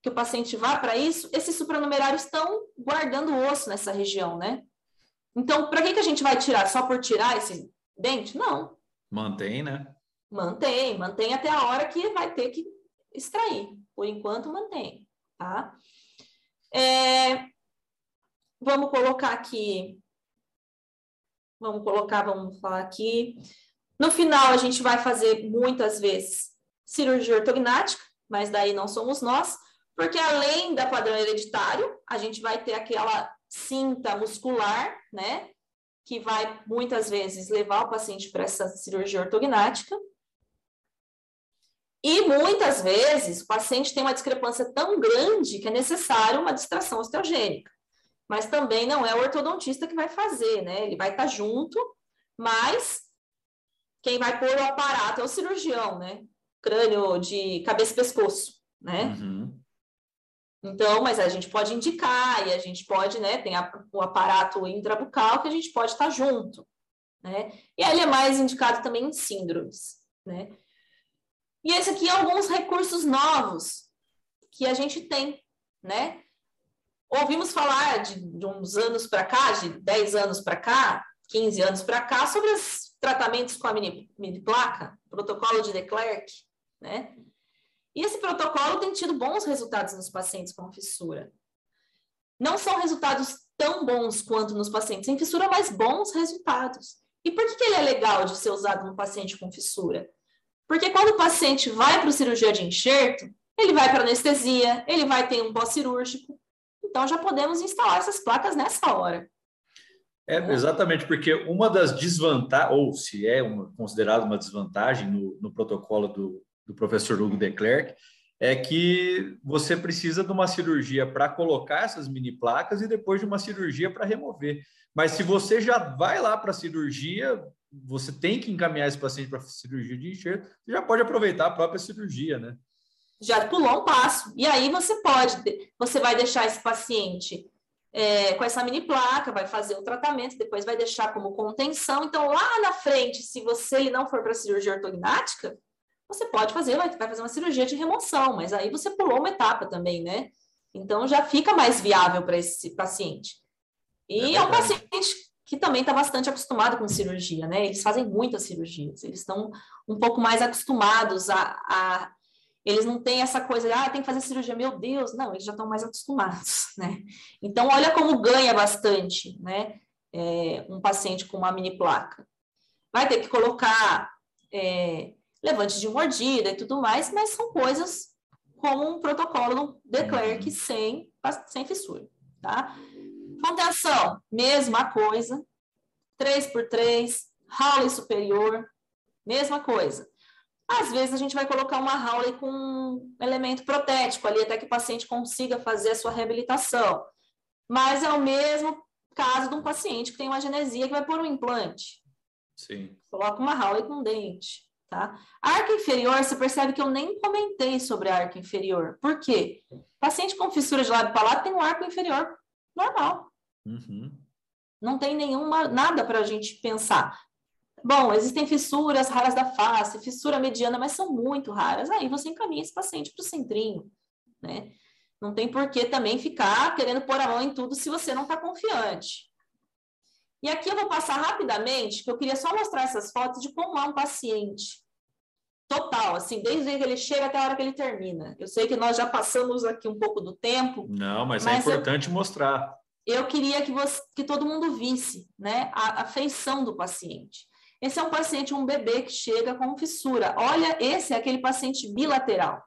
que o paciente vá para isso, esses supranumerários estão guardando osso nessa região, né? Então, para que, que a gente vai tirar? Só por tirar esse dente? Não. Mantém, né? Mantém, mantém até a hora que vai ter que extrair. Por enquanto, mantém, tá? É, vamos colocar aqui. Vamos colocar, vamos falar aqui. No final, a gente vai fazer muitas vezes cirurgia ortognática, mas daí não somos nós. Porque além da padrão hereditário, a gente vai ter aquela cinta muscular, né? Que vai muitas vezes levar o paciente para essa cirurgia ortognática. E muitas vezes o paciente tem uma discrepância tão grande que é necessário uma distração osteogênica. Mas também não é o ortodontista que vai fazer, né? Ele vai estar junto, mas quem vai pôr o aparato é o cirurgião, né? Crânio de cabeça e pescoço, né? Uhum. Então, mas a gente pode indicar e a gente pode, né, tem a, o aparato intrabucal que a gente pode estar junto, né? E ele é mais indicado também em síndromes, né? E esse aqui é alguns recursos novos que a gente tem, né? Ouvimos falar de, de uns anos para cá, de 10 anos para cá, 15 anos para cá, sobre os tratamentos com a mini, mini placa, protocolo de Declerc, né? E esse protocolo tem tido bons resultados nos pacientes com fissura. Não são resultados tão bons quanto nos pacientes sem fissura, mas bons resultados. E por que, que ele é legal de ser usado no paciente com fissura? Porque quando o paciente vai para o cirurgia de enxerto, ele vai para anestesia, ele vai ter um pós-cirúrgico. Então já podemos instalar essas placas nessa hora. É, exatamente, porque uma das desvantagens, ou se é uma, considerado uma desvantagem no, no protocolo do, do professor Hugo de Klerk, é que você precisa de uma cirurgia para colocar essas mini placas e depois de uma cirurgia para remover. Mas se você já vai lá para a cirurgia, você tem que encaminhar esse paciente para cirurgia de enxerto, você já pode aproveitar a própria cirurgia, né? Já pulou um passo. E aí você pode, você vai deixar esse paciente é, com essa mini placa, vai fazer o tratamento, depois vai deixar como contenção. Então, lá na frente, se você não for para cirurgia ortognática, você pode fazer, vai, vai fazer uma cirurgia de remoção, mas aí você pulou uma etapa também, né? Então já fica mais viável para esse paciente. E é, é um paciente que também está bastante acostumado com cirurgia, né? Eles fazem muitas cirurgias, eles estão um pouco mais acostumados a, a, Eles não têm essa coisa de, ah, tem que fazer cirurgia, meu Deus, não, eles já estão mais acostumados, né? Então, olha como ganha bastante, né? É, um paciente com uma mini placa. Vai ter que colocar é, levante de mordida e tudo mais, mas são coisas como um protocolo de Klerk uhum. sem, sem fissura, tá? Contenção, mesma coisa. 3 por 3 Howley superior, mesma coisa. Às vezes a gente vai colocar uma Howley com um elemento protético ali, até que o paciente consiga fazer a sua reabilitação. Mas é o mesmo caso de um paciente que tem uma genesia que vai pôr um implante. Sim. Coloca uma Howley com dente. Tá? A arca inferior, você percebe que eu nem comentei sobre a arca inferior. Por quê? Paciente com fissura de lábio palato tem um arco inferior normal. Uhum. Não tem nenhuma, nada para a gente pensar. Bom, existem fissuras raras da face, fissura mediana, mas são muito raras. Aí você encaminha esse paciente para o centrinho, né? Não tem por que também ficar querendo pôr a mão em tudo se você não está confiante. E aqui eu vou passar rapidamente, que eu queria só mostrar essas fotos de como é um paciente total, assim, desde que ele chega até a hora que ele termina. Eu sei que nós já passamos aqui um pouco do tempo. Não, mas, é mas é importante eu, mostrar. Eu queria que, você, que todo mundo visse né, a, a feição do paciente. Esse é um paciente, um bebê que chega com fissura. Olha, esse é aquele paciente bilateral.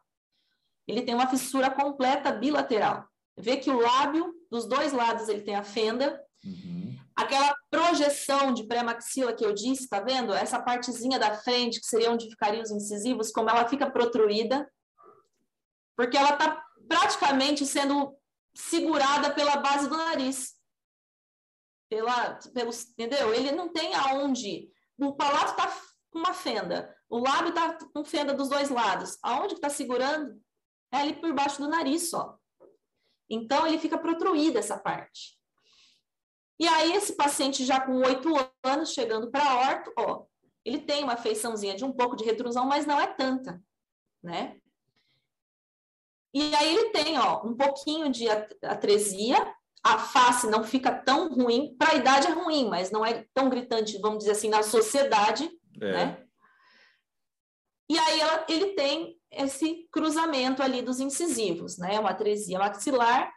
Ele tem uma fissura completa bilateral. Vê que o lábio, dos dois lados, ele tem a fenda. Uhum. aquela projeção de pré-maxila que eu disse, tá vendo? Essa partezinha da frente, que seria onde ficariam os incisivos, como ela fica protruída, porque ela está praticamente sendo segurada pela base do nariz. Pela, pelos, entendeu? Ele não tem aonde. O palato está com uma fenda, o lábio está com fenda dos dois lados. Aonde que está segurando? É ali por baixo do nariz só. Então, ele fica protruído essa parte. E aí, esse paciente já com oito anos, chegando para orto, ó, ele tem uma feiçãozinha de um pouco de retrusão, mas não é tanta, né? E aí ele tem, ó, um pouquinho de atresia, a face não fica tão ruim, para a idade é ruim, mas não é tão gritante, vamos dizer assim, na sociedade, é. né? E aí ela, ele tem esse cruzamento ali dos incisivos, né? Uma atresia maxilar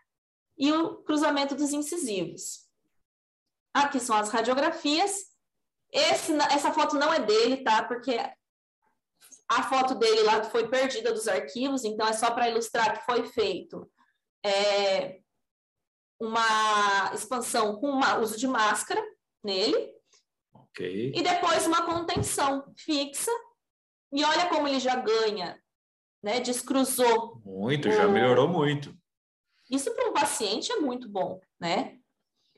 e o cruzamento dos incisivos. Aqui são as radiografias. Esse, essa foto não é dele, tá? Porque a foto dele lá foi perdida dos arquivos, então é só para ilustrar que foi feito é, uma expansão com uma, uso de máscara nele. Ok. E depois uma contenção fixa. E olha como ele já ganha, né? Descruzou. Muito, o... já melhorou muito. Isso para um paciente é muito bom, né?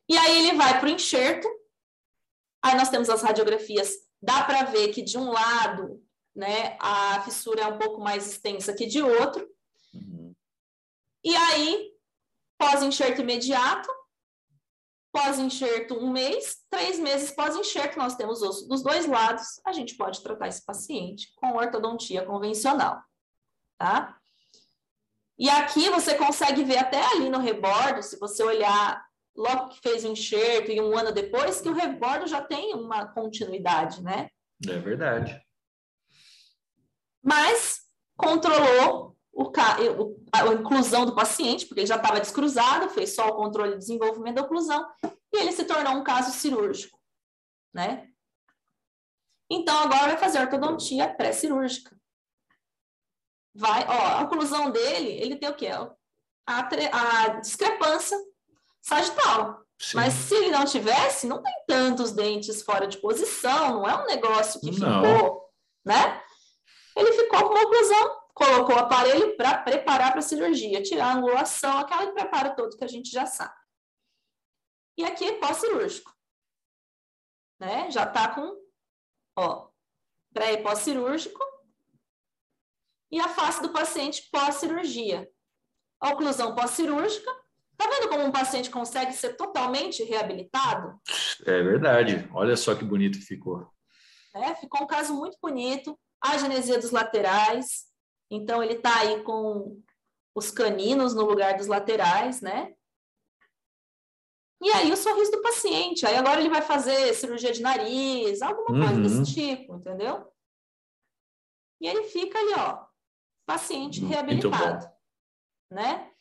E aí ele vai para o enxerto. Aí nós temos as radiografias. Dá para ver que de um lado, né, a fissura é um pouco mais extensa que de outro. Uhum. E aí, pós-enxerto imediato, pós-enxerto um mês, três meses pós-enxerto, nós temos osso dos dois lados, a gente pode tratar esse paciente com ortodontia convencional, tá? E aqui você consegue ver até ali no rebordo, se você olhar logo que fez o enxerto e um ano depois, que o rebordo já tem uma continuidade, né? É verdade. Mas controlou o, a, inclusão do paciente, porque ele já estava descruzado, fez só o controle de desenvolvimento da oclusão, e ele se tornou um caso cirúrgico, né? Então, agora vai fazer ortodontia pré-cirúrgica. Vai, ó, a oclusão dele, ele tem o quê? A, a discrepância sagital. Sim. Mas se ele não tivesse, não tem tantos dentes fora de posição, não é um negócio que não. ficou, né? Ele ficou com uma oclusão, colocou o aparelho para preparar para a cirurgia, tirar a angulação, aquele preparo todo que a gente já sabe. E aqui pós-cirúrgico. Né? Já está com, ó, pré e pós-cirúrgico. E a face do paciente pós-cirurgia. Oclusão pós-cirúrgica Tá vendo como um paciente consegue ser totalmente reabilitado? É verdade. Olha só que bonito ficou. É, ficou um caso muito bonito. A genesia dos laterais. Então, ele está aí com os caninos no lugar dos laterais, né? E aí, o sorriso do paciente. Aí, agora ele vai fazer cirurgia de nariz, alguma coisa uhum. desse tipo, entendeu? E ele fica ali, ó, paciente reabilitado, né?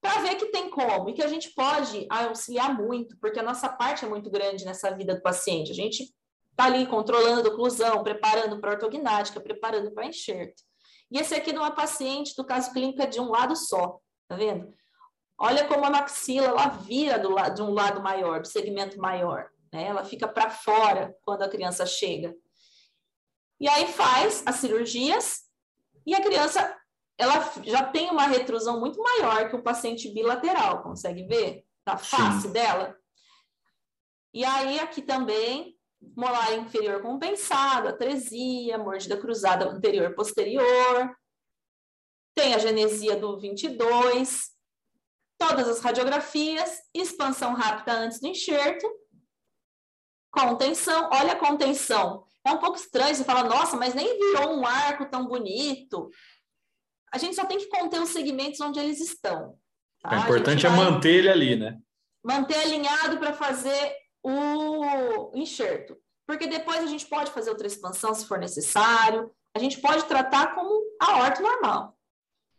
para ver que tem como e que a gente pode auxiliar muito, porque a nossa parte é muito grande nessa vida do paciente. A gente está ali controlando a oclusão, preparando para ortognática, preparando para enxerto. E esse aqui de uma paciente do caso clínico é de um lado só, tá vendo? Olha como a maxila ela vira do lado, de um lado maior, do segmento maior, né? Ela fica para fora quando a criança chega. E aí faz as cirurgias e a criança ela já tem uma retrusão muito maior que o paciente bilateral, consegue ver? Da face Sim. dela. E aí, aqui também, molar inferior compensado, atresia, mordida cruzada anterior posterior, tem a genesia do 22, todas as radiografias, expansão rápida antes do enxerto, contenção, olha a contenção. É um pouco estranho, você fala, nossa, mas nem virou um arco tão bonito a gente só tem que conter os segmentos onde eles estão. Tá? O importante é manter ele ali, né? Manter alinhado para fazer o enxerto. Porque depois a gente pode fazer outra expansão se for necessário. A gente pode tratar como a horta normal.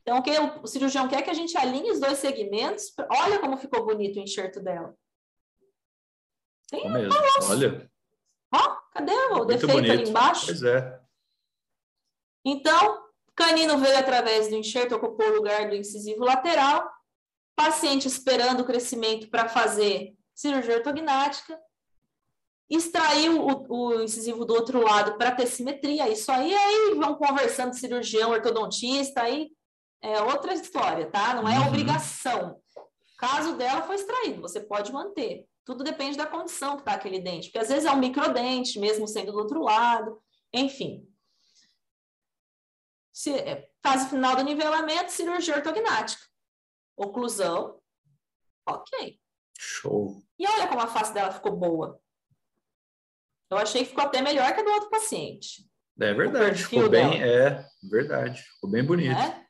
Então, o que o cirurgião quer é que a gente alinhe os dois segmentos. Olha como ficou bonito o enxerto dela. Tem mesmo. Olha. Ó, cadê o defeito bonito. ali embaixo? Pois é. Então, Canino veio através do enxerto, ocupou o lugar do incisivo lateral. Paciente esperando o crescimento para fazer cirurgia ortognática. extraiu o, o incisivo do outro lado para ter simetria, isso aí, aí vão conversando cirurgião, ortodontista, aí é outra história, tá? Não é uhum. obrigação. Caso dela foi extraído, você pode manter. Tudo depende da condição que está aquele dente, porque às vezes é um microdente, mesmo sendo do outro lado, enfim. Se, é, fase final do nivelamento, cirurgia ortognática. Oclusão, ok. Show. E olha como a face dela ficou boa. Eu achei que ficou até melhor que a do outro paciente. É verdade, ficou bem, dela. é verdade, ficou bem bonito. É?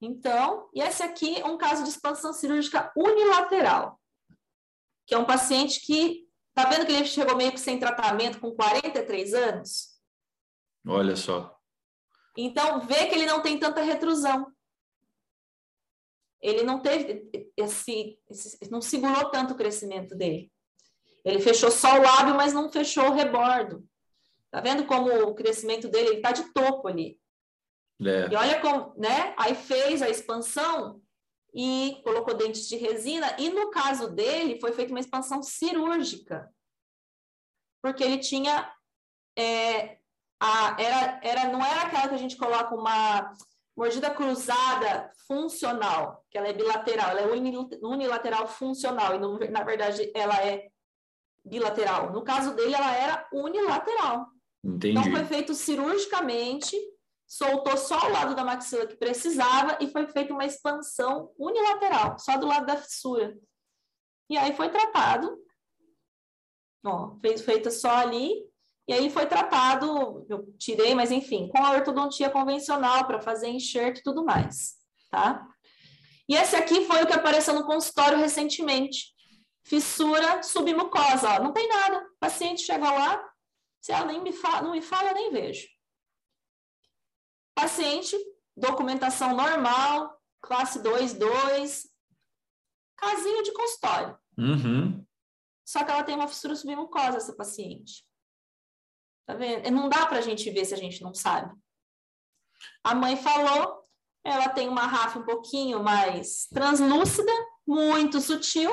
Então, e esse aqui é um caso de expansão cirúrgica unilateral, que é um paciente que, tá vendo que ele chegou meio que sem tratamento com 43 anos? Olha só. Então, vê que ele não tem tanta retrusão. Ele não teve esse, esse não segurou tanto o crescimento dele. Ele fechou só o lábio, mas não fechou o rebordo. Tá vendo como o crescimento dele ele tá de topo ali. É. E olha como, né? Aí fez a expansão e colocou dentes de resina. E no caso dele, foi feita uma expansão cirúrgica. Porque ele tinha. É, a, era, era, não era aquela que a gente coloca uma mordida cruzada funcional, que ela é bilateral, ela é unilateral funcional, e não, na verdade ela é bilateral. No caso dele, ela era unilateral. Entendi. Então foi feito cirurgicamente soltou só o lado da maxila que precisava e foi feita uma expansão unilateral, só do lado da fissura. E aí foi tratado, ó, fez feita só ali, e aí foi tratado, eu tirei, mas enfim, com a ortodontia convencional para fazer enxerto e tudo mais, tá? E esse aqui foi o que apareceu no consultório recentemente. Fissura submucosa, ó, não tem nada. O paciente chega lá, se ela nem me fala, não me fala, eu nem vejo. Paciente, documentação normal, classe 2, 2, casinha de consultório. Uhum. Só que ela tem uma fissura submucosa, essa paciente. Tá vendo? Não dá para a gente ver se a gente não sabe. A mãe falou, ela tem uma rafa um pouquinho mais translúcida, muito sutil,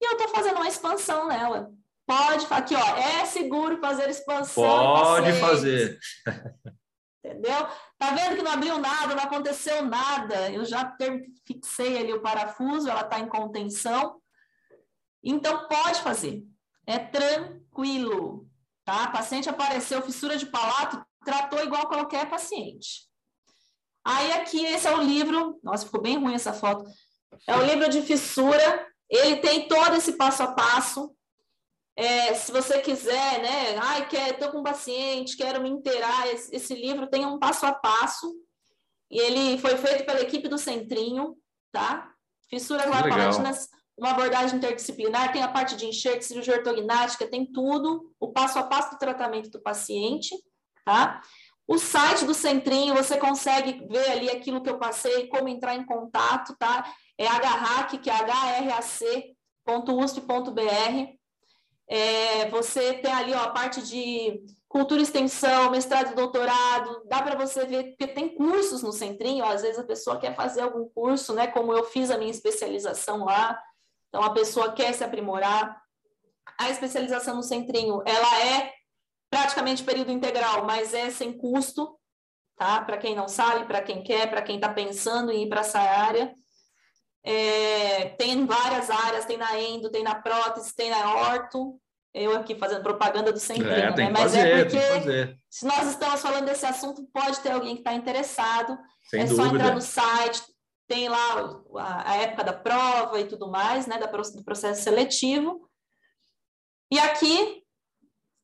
e eu estou fazendo uma expansão nela. Pode, aqui ó, é seguro fazer expansão. Pode fazer. Entendeu? Tá vendo que não abriu nada, não aconteceu nada. Eu já fixei ali o parafuso, ela está em contenção. Então, pode fazer. É tranquilo. Tá? paciente apareceu fissura de palato, tratou igual qualquer paciente. Aí, aqui, esse é o livro. Nossa, ficou bem ruim essa foto. É o livro de fissura. Ele tem todo esse passo a passo. É, se você quiser, né? Ai, quer, estou com um paciente, quero me inteirar. Esse, esse, livro tem um passo a passo e ele foi feito pela equipe do Centrinho, tá? Fissuras lapalatinas, uma abordagem interdisciplinar, tem a parte de enxerto, cirurgia ortognática, tem tudo, o passo a passo do tratamento do paciente, tá? O site do Centrinho, você consegue ver ali aquilo que eu passei, como entrar em contato, tá? É HRAC, que é hrac.usp.br. É, você tem ali ó, a parte de cultura e extensão, mestrado e doutorado, dá para você ver, porque tem cursos no Centrinho, ó, às vezes a pessoa quer fazer algum curso, né? Como eu fiz a minha especialização lá, então a pessoa quer se aprimorar. A especialização no Centrinho, ela é praticamente período integral, mas é sem custo, tá? Para quem não sabe, para quem quer, para quem está pensando em ir para essa área. É, tem várias áreas, tem na endo, tem na prótese, tem na orto. Eu aqui fazendo propaganda do Centrinho, é, né? Mas é fazer, é porque se nós estamos falando desse assunto, pode ter alguém que está interessado. Sem é dúvida. só entrar no site, tem lá a, a, época da prova e tudo mais, né? Da, do processo seletivo. E aqui,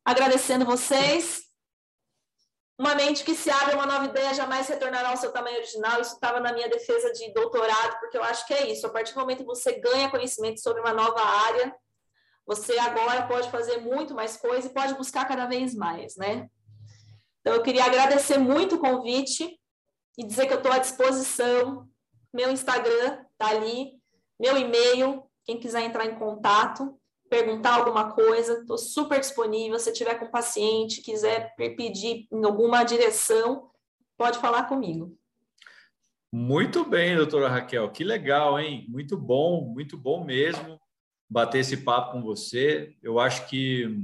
agradecendo vocês, uma mente que se abre uma nova ideia jamais retornará ao seu tamanho original. Isso estava na minha defesa de doutorado, porque eu acho que é isso. A partir do momento que você ganha conhecimento sobre uma nova área, você agora pode fazer muito mais coisa e pode buscar cada vez mais, né? Então, eu queria agradecer muito o convite e dizer que eu estou à disposição. Meu Instagram está ali, meu e-mail, quem quiser entrar em contato perguntar alguma coisa, estou super disponível. Se tiver com paciente, quiser pedir em alguma direção, pode falar comigo. Muito bem, doutora Raquel, que legal, hein? Muito bom, muito bom mesmo. bater esse papo com você. Eu acho que,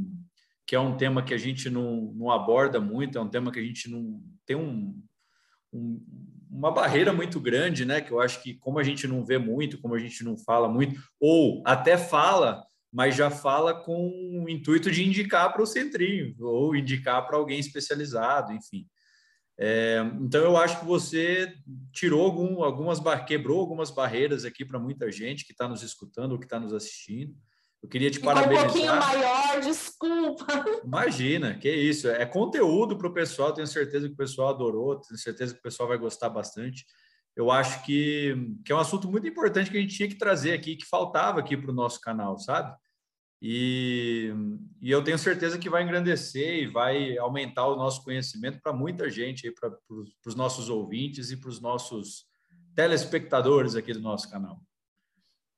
que é um tema que a gente não, não aborda muito, é um tema que a gente não tem um, um, uma barreira muito grande, né? Que eu acho que, como a gente não vê muito, como a gente não fala muito, ou até fala, mas já fala com o intuito de indicar para o centrinho, ou indicar para alguém especializado, enfim. É, então, eu acho que você tirou algum, algumas, quebrou algumas barreiras aqui para muita gente que está nos escutando ou que está nos assistindo. Eu queria te Ficou parabenizar. um pouquinho maior, desculpa. Imagina, que isso. É conteúdo para o pessoal, tenho certeza que o pessoal adorou, tenho certeza que o pessoal vai gostar bastante. Eu acho que, que é um assunto muito importante que a gente tinha que trazer aqui, que faltava aqui para o nosso canal, sabe? E, e eu tenho certeza que vai engrandecer e vai aumentar o nosso conhecimento para muita gente, para os nossos ouvintes e para os nossos telespectadores aqui do nosso canal.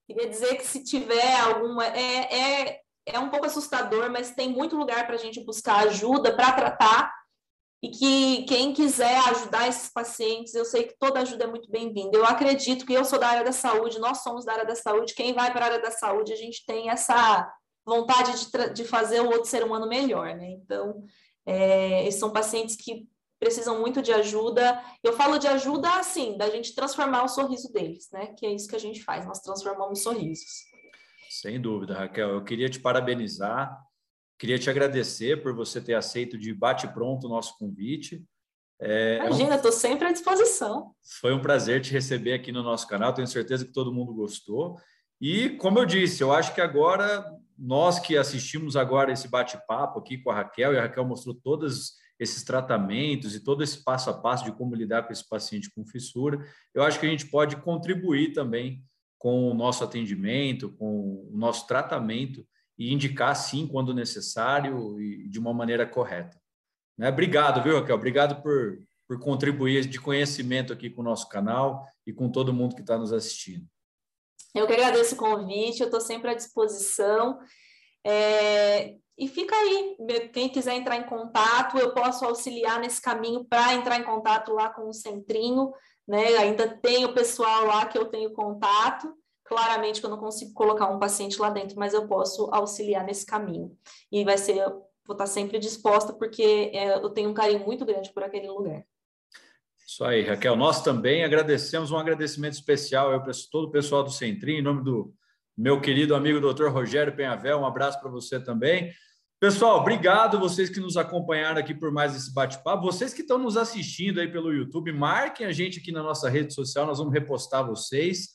Queria dizer que se tiver alguma. É, é, é um pouco assustador, mas tem muito lugar para a gente buscar ajuda para tratar. E que quem quiser ajudar esses pacientes, eu sei que toda ajuda é muito bem-vinda. Eu acredito que eu sou da área da saúde, nós somos da área da saúde. Quem vai para a área da saúde, a gente tem essa vontade de, de fazer o outro ser humano melhor, né? Então, é, são pacientes que precisam muito de ajuda. Eu falo de ajuda assim, da gente transformar o sorriso deles, né? Que é isso que a gente faz, nós transformamos sorrisos. Sem dúvida, Raquel. Eu queria te parabenizar, queria te agradecer por você ter aceito de bate-pronto o nosso convite. É, Imagina, estou é um... sempre à disposição. Foi um prazer te receber aqui no nosso canal, tenho certeza que todo mundo gostou. E, como eu disse, eu acho que agora, nós que assistimos agora esse bate-papo aqui com a Raquel, e a Raquel mostrou todos esses tratamentos e todo esse passo a passo de como lidar com esse paciente com fissura, eu acho que a gente pode contribuir também com o nosso atendimento, com o nosso tratamento e indicar sim quando necessário e de uma maneira correta. Né? Obrigado, viu, Raquel? Obrigado por, por contribuir de conhecimento aqui com o nosso canal e com todo mundo que está nos assistindo. Eu que agradeço o convite, eu estou sempre à disposição. É, e fica aí, quem quiser entrar em contato, eu posso auxiliar nesse caminho para entrar em contato lá com o Centrinho, né? Ainda tem o pessoal lá que eu tenho contato. Claramente que eu não consigo colocar um paciente lá dentro, mas eu posso auxiliar nesse caminho. E vai ser, vou estar sempre disposta, porque é, eu tenho um carinho muito grande por aquele lugar. Isso aí, Raquel. Nós também agradecemos um agradecimento especial ao todo o pessoal do Centrim, em nome do meu querido amigo doutor Rogério Penhavel. Um abraço para você também. Pessoal, obrigado vocês que nos acompanharam aqui por mais esse bate-papo. Vocês que estão nos assistindo aí pelo YouTube, marquem a gente aqui na nossa rede social, nós vamos repostar vocês.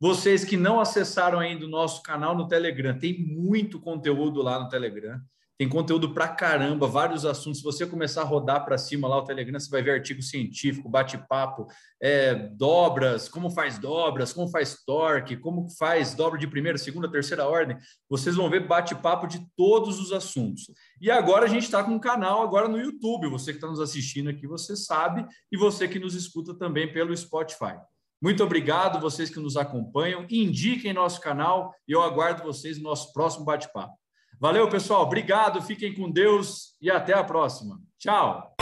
Vocês que não acessaram ainda o nosso canal no Telegram, tem muito conteúdo lá no Telegram. Tem conteúdo pra caramba, vários assuntos. Se você começar a rodar para cima lá o Telegram, você vai ver artigo científico, bate-papo, é, dobras, como faz dobras, como faz torque, como faz dobra de primeira, segunda, terceira ordem. Vocês vão ver bate-papo de todos os assuntos. E agora a gente está com um canal agora no YouTube. Você que está nos assistindo aqui, você sabe, e você que nos escuta também pelo Spotify. Muito obrigado, vocês que nos acompanham. Indiquem nosso canal e eu aguardo vocês no nosso próximo bate-papo. Valeu, pessoal. Obrigado. Fiquem com Deus e até a próxima. Tchau.